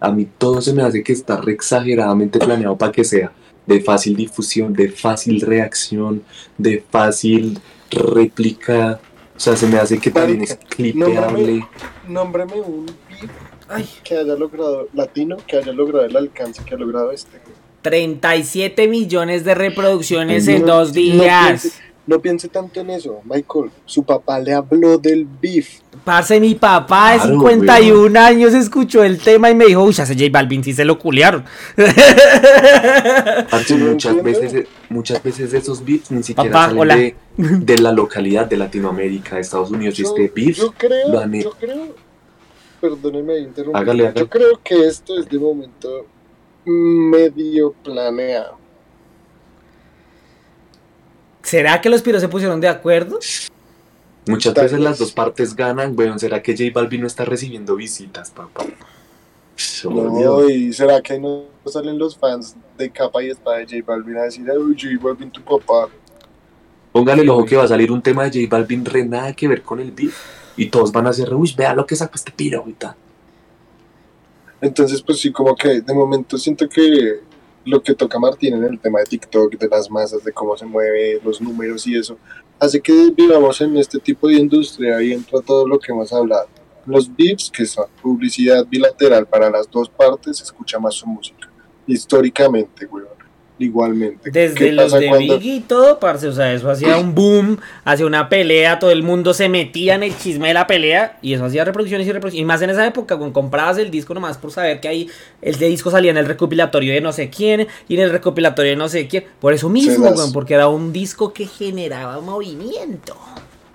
a mí todo se me hace que está re exageradamente planeado para que sea de fácil difusión, de fácil reacción, de fácil réplica. O sea, se me hace que también es clipeable. Nómbrame un beat Ay, que haya logrado, latino, que haya logrado el alcance que ha logrado este. weón. 37 millones de reproducciones en dos no días. piense- No piense tanto en eso, Michael. Su papá le habló del beef. Parce, mi papá de Claro, 51 años escuchó el tema y me dijo, uy, ese J Balvin sí se lo culiaron. Parce, ¿Sí lo muchas veces, muchas veces esos beats ni siquiera Papá, salen hola. de, de la localidad de Latinoamérica, de Estados Unidos. Y Yo, este beef yo creo, lo han he- yo creo, perdóneme interrumpir. Hágale, hágale. Yo creo que esto es de momento medio planeado. ¿Será que los piros se pusieron de acuerdo? Muchas Tal veces las dos partes ganan, weón. ¿Será que J Balvin no está recibiendo visitas, papá? Oh, No, Dios. y será que no salen los fans de capa y espada de J Balvin a decir, uy, J Balvin, tu papá. Póngale el ojo que va a salir un tema de J Balvin re nada que ver con el beef. Y todos van a hacer, uy, vea lo que sacó este piro ahorita. Entonces, pues sí, como que de momento siento que lo que toca Martín en el tema de TikTok, de las masas, de cómo se mueve, los números y eso, hace que vivamos en este tipo de industria y entra todo lo que hemos hablado. los beats, que son publicidad bilateral para las dos partes, escucha más su música. Históricamente, weón. Igualmente. Desde ¿Qué los de cuando- Biggie y todo, parce, o sea, eso hacía un boom, hacía una pelea, todo el mundo se metía en el chisme de la pelea y eso hacía reproducciones y reproducciones. Y más en esa época, cuando comprabas el disco nomás por saber que ahí el de disco salía en el recopilatorio de no sé quién y en el recopilatorio de no sé quién. Por eso mismo, las- porque era un disco que generaba movimiento.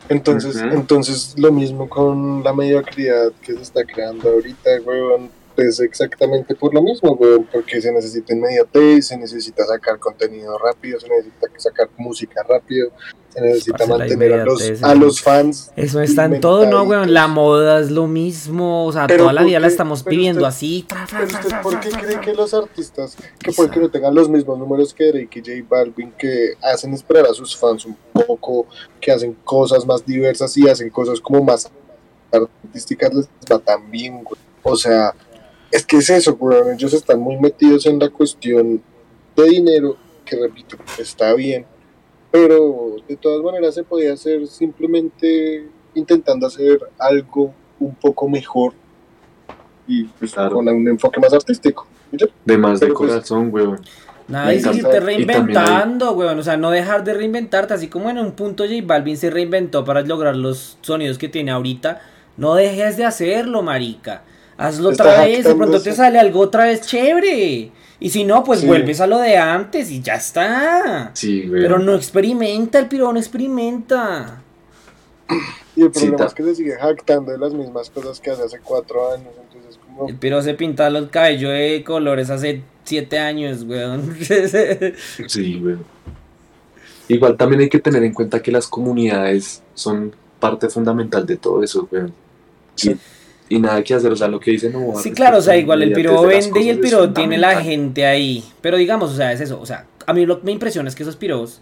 Entonces, entonces lo mismo con la mediocridad que se está creando ahorita, weón. Es exactamente por lo mismo, weón, porque se necesita inmediatez, se necesita sacar contenido rápido, se necesita sacar música rápido, se necesita mantener a los, a los fans. Eso está en todo, ¿no, weón? La moda es lo mismo, o sea, Pero toda la ¿por vida la estamos viviendo usted- así. tra, tra, Pero tra, usted, ¿por qué cree que los artistas, que Quizá. porque no tengan los mismos números que Drake y J Balvin, que hacen esperar a sus fans un poco, que hacen cosas más diversas y hacen cosas como más artísticas, les va tan bien, güey? O sea, es que es eso, güey, ellos están muy metidos en la cuestión de dinero, que repito, está bien, pero de todas maneras se podía hacer simplemente intentando hacer algo un poco mejor y pues, Claro. con un enfoque más artístico. De más de pues- corazón, weón. Nada, Y seguirte hay- reinventando, weón. O sea, no dejar de reinventarte. Así como en un punto J Balvin se reinventó para lograr los sonidos que tiene ahorita. No dejes de hacerlo, marica. Hazlo otra vez. De pronto te sale algo otra vez chévere. Y si no, pues Sí. vuelves a lo de antes y ya está. Sí, weón. Pero no experimenta, el piro no experimenta. Y el problema es que se sigue jactando de las mismas cosas que hace hace cuatro años. Entonces, como. El piro se pinta los cabellos de colores hace siete años, weón. Sí, weón. Igual también hay que tener en cuenta que las comunidades son parte fundamental de todo eso, weón. Sí. Y, nada que hacer, o sea, lo que dicen no. Sí, claro, o sea, igual el piro vende y el piro tiene la gente ahí. Pero digamos, o sea, es eso. O sea, a mí lo que me impresiona es que esos piros.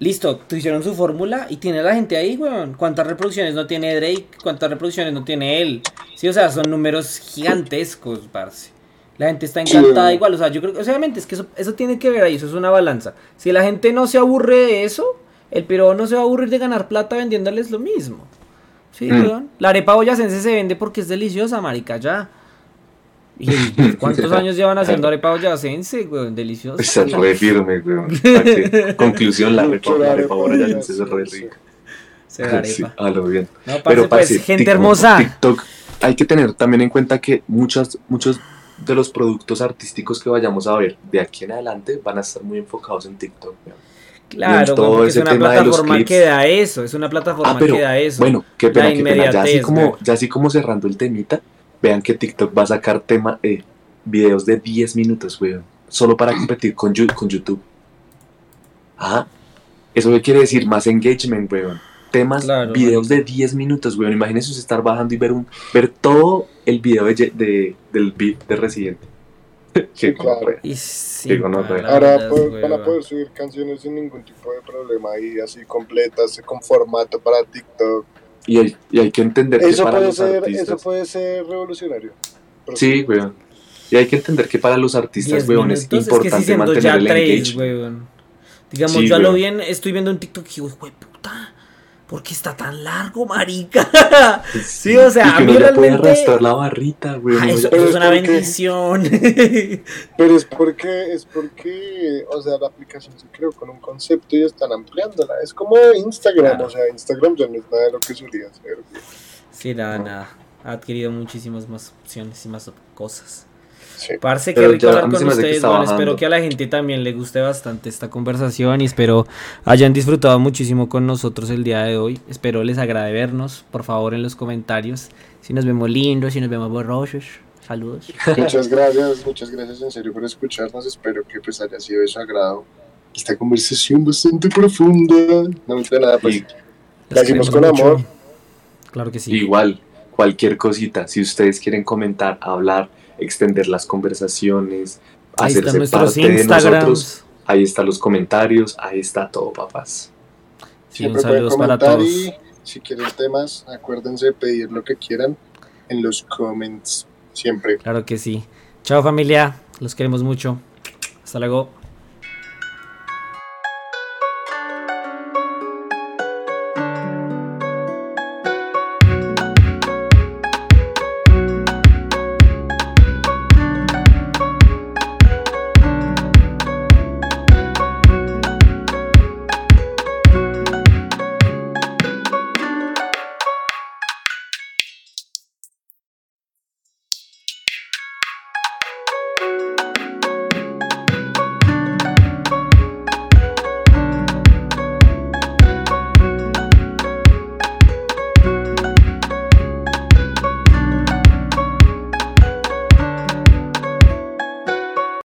Listo, hicieron su fórmula y tiene la gente ahí, weón. ¿Cuántas reproducciones no tiene Drake? ¿Cuántas reproducciones no tiene él? Sí, o sea, son números gigantescos, parce. La gente está encantada igual, o sea, yo creo que, obviamente, es que eso, eso tiene que ver ahí, eso es una balanza. Si la gente no se aburre de eso, el piro no se va a aburrir de ganar plata vendiéndoles lo mismo. Sí, Mm. La arepa boyacense se vende porque es deliciosa, marica, ya. ¿Y cuántos años llevan haciendo arepa boyacense, weón? Deliciosa. Se re firme, weón. Conclusión, la Mucho repa, la arepa boyacense, es re rica. Se da Sí, arepa. a lo bien. No, parce, Pero, pues, parce, gente TikTok- hermosa. TikTok, hay que tener también en cuenta que muchas, muchos de los productos artísticos que vayamos a ver de aquí en adelante van a estar muy enfocados en TikTok. weón. Claro, todo es una tema de los plataforma clips. que da eso, es una plataforma Ah, pero, que da eso. Bueno, qué pena, qué pena. Ya así, como, ya así como cerrando el temita, vean que TikTok va a sacar tema, eh, videos de 10 minutos, weón. Solo para competir con, con YouTube. Ah, ¿eso qué quiere decir? Más engagement, weón. Temas, Claro, videos de 10 minutos, weón. Imagínense usted estar bajando y ver un ver todo el video de, de- del beat de Resident. Sí, claro. Y sí, no, Ahora van a poder subir canciones sin ningún tipo de problema y así completas, con formato para TikTok. Y hay, y hay que entender que Eso para puede, los ser, artistas. eso puede ser revolucionario. Sí, weón. Y hay que entender que para los artistas, 10 weón, es importante que si siendo mantener ya el 3, engagement. weón. Digamos, Sí, yo a lo bien estoy viendo un TikTok y digo, güey, puta, ¿por qué está tan largo, marica? Sí, o sea, y a que mí uno ya puede arrastrar la barrita, weón. Ah, eso, Pero es es una porque- bendición. Pero es porque, es porque, o sea, la aplicación se creó con un concepto y están ampliándola. Es como Instagram, Claro. o sea, Instagram ya no es nada de lo que solía ser. güey. sí, nada, No. nada. Ha adquirido muchísimas más opciones y más cosas. Sí. Parce, qué Pero rico hablar con que ustedes. Bueno, espero que a la gente también le guste bastante esta conversación y espero hayan disfrutado muchísimo con nosotros el día de hoy. Espero les agrade vernos. Por favor, en los comentarios. Si nos vemos lindos, si nos vemos borrosos. Saludos. Muchas gracias, muchas gracias en serio por escucharnos. Espero que pues haya sido de su agrado. Esta conversación bastante profunda. No me nada, pues. Y- La hicimos con mucho. amor. Claro que sí. Igual, cualquier cosita, si ustedes quieren comentar, hablar, extender las conversaciones, Ahí hacerse parte de nosotros, ahí están los comentarios, ahí está todo, papás. Sí, un Siempre pueden para todos. y si quieren temas, acuérdense de pedir lo que quieran en los comments. Siempre. Claro que sí. Chao familia. Los queremos mucho. Hasta luego.